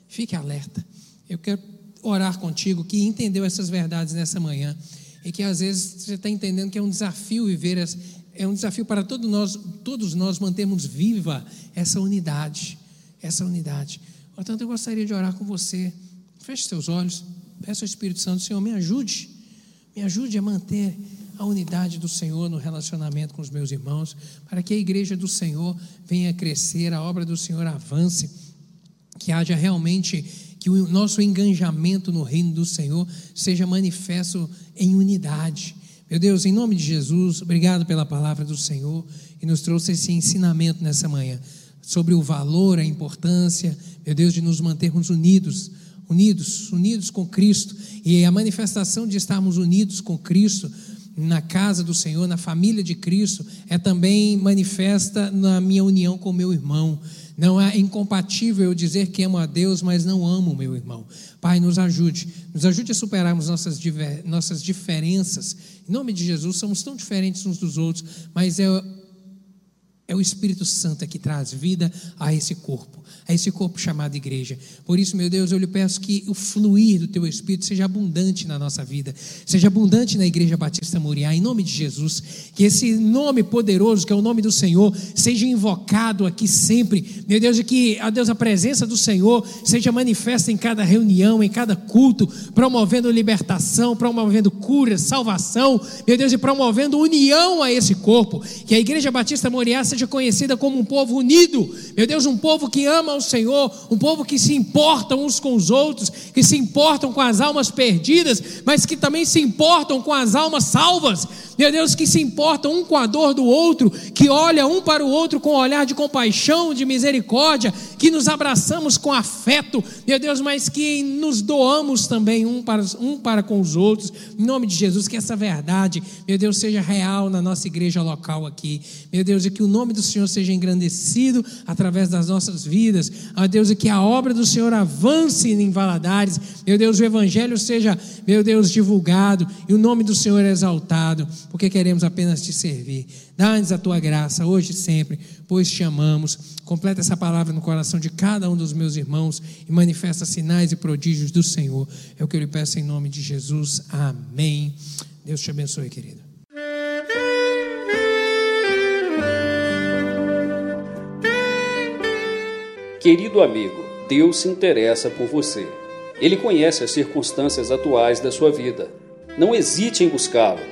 fique alerta. Eu quero orar contigo que entendeu essas verdades nessa manhã e que às vezes você está entendendo que é um desafio viver, é um desafio para todos nós, todos nós mantermos viva essa unidade, essa unidade. Portanto, eu gostaria de orar com você. Feche seus olhos, peça ao Espírito Santo, Senhor, me ajude, me ajude a manter a unidade do Senhor no relacionamento com os meus irmãos, para que a igreja do Senhor venha crescer, a obra do Senhor avance, que haja realmente que o nosso engajamento no reino do Senhor seja manifesto em unidade. Meu Deus, em nome de Jesus, obrigado pela palavra do Senhor e nos trouxe esse ensinamento nessa manhã sobre o valor, a importância, meu Deus, de nos mantermos unidos, unidos, unidos com Cristo e a manifestação de estarmos unidos com Cristo na casa do Senhor, na família de Cristo, é também manifesta na minha união com meu irmão. Não é incompatível eu dizer que amo a Deus, mas não amo o meu irmão. Pai, nos ajude, nos ajude a superarmos nossas, nossas diferenças. Em nome de Jesus, somos tão diferentes uns dos outros, mas é, é o Espírito Santo que traz vida a esse corpo a esse corpo chamado igreja. Por isso, meu Deus, eu lhe peço que o fluir do teu Espírito seja abundante na nossa vida, seja abundante na Igreja Batista Moriá, em nome de Jesus. Que esse nome poderoso, que é o nome do Senhor, seja invocado aqui sempre, meu Deus, e que, a Deus, a presença do Senhor seja manifesta em cada reunião, em cada culto, promovendo libertação, promovendo cura, salvação, meu Deus, e promovendo união a esse corpo. Que a Igreja Batista Moriá seja conhecida como um povo unido, meu Deus, um povo que ama ao Senhor, um povo que se importa uns com os outros, que se importam com as almas perdidas, mas que também se importam com as almas salvas. Meu Deus, que se importam um com a dor do outro, que olha um para o outro com um olhar de compaixão, de misericórdia, que nos abraçamos com afeto, meu Deus, mas que nos doamos também um para, um para com os outros, em nome de Jesus, que essa verdade, meu Deus, seja real na nossa igreja local aqui, meu Deus, e que o nome do Senhor seja engrandecido através das nossas vidas, ó Deus, e que a obra do Senhor avance em Valadares, meu Deus, o Evangelho seja, meu Deus, divulgado e o nome do Senhor exaltado porque queremos apenas te servir. Dá-nos a tua graça hoje e sempre, pois te amamos. Completa essa palavra no coração de cada um dos meus irmãos e manifesta sinais e prodígios do Senhor. É o que eu lhe peço em nome de Jesus. Amém. Deus te abençoe, querido.
Querido amigo, Deus se interessa por você. Ele conhece as circunstâncias atuais da sua vida. Não hesite em buscá-lo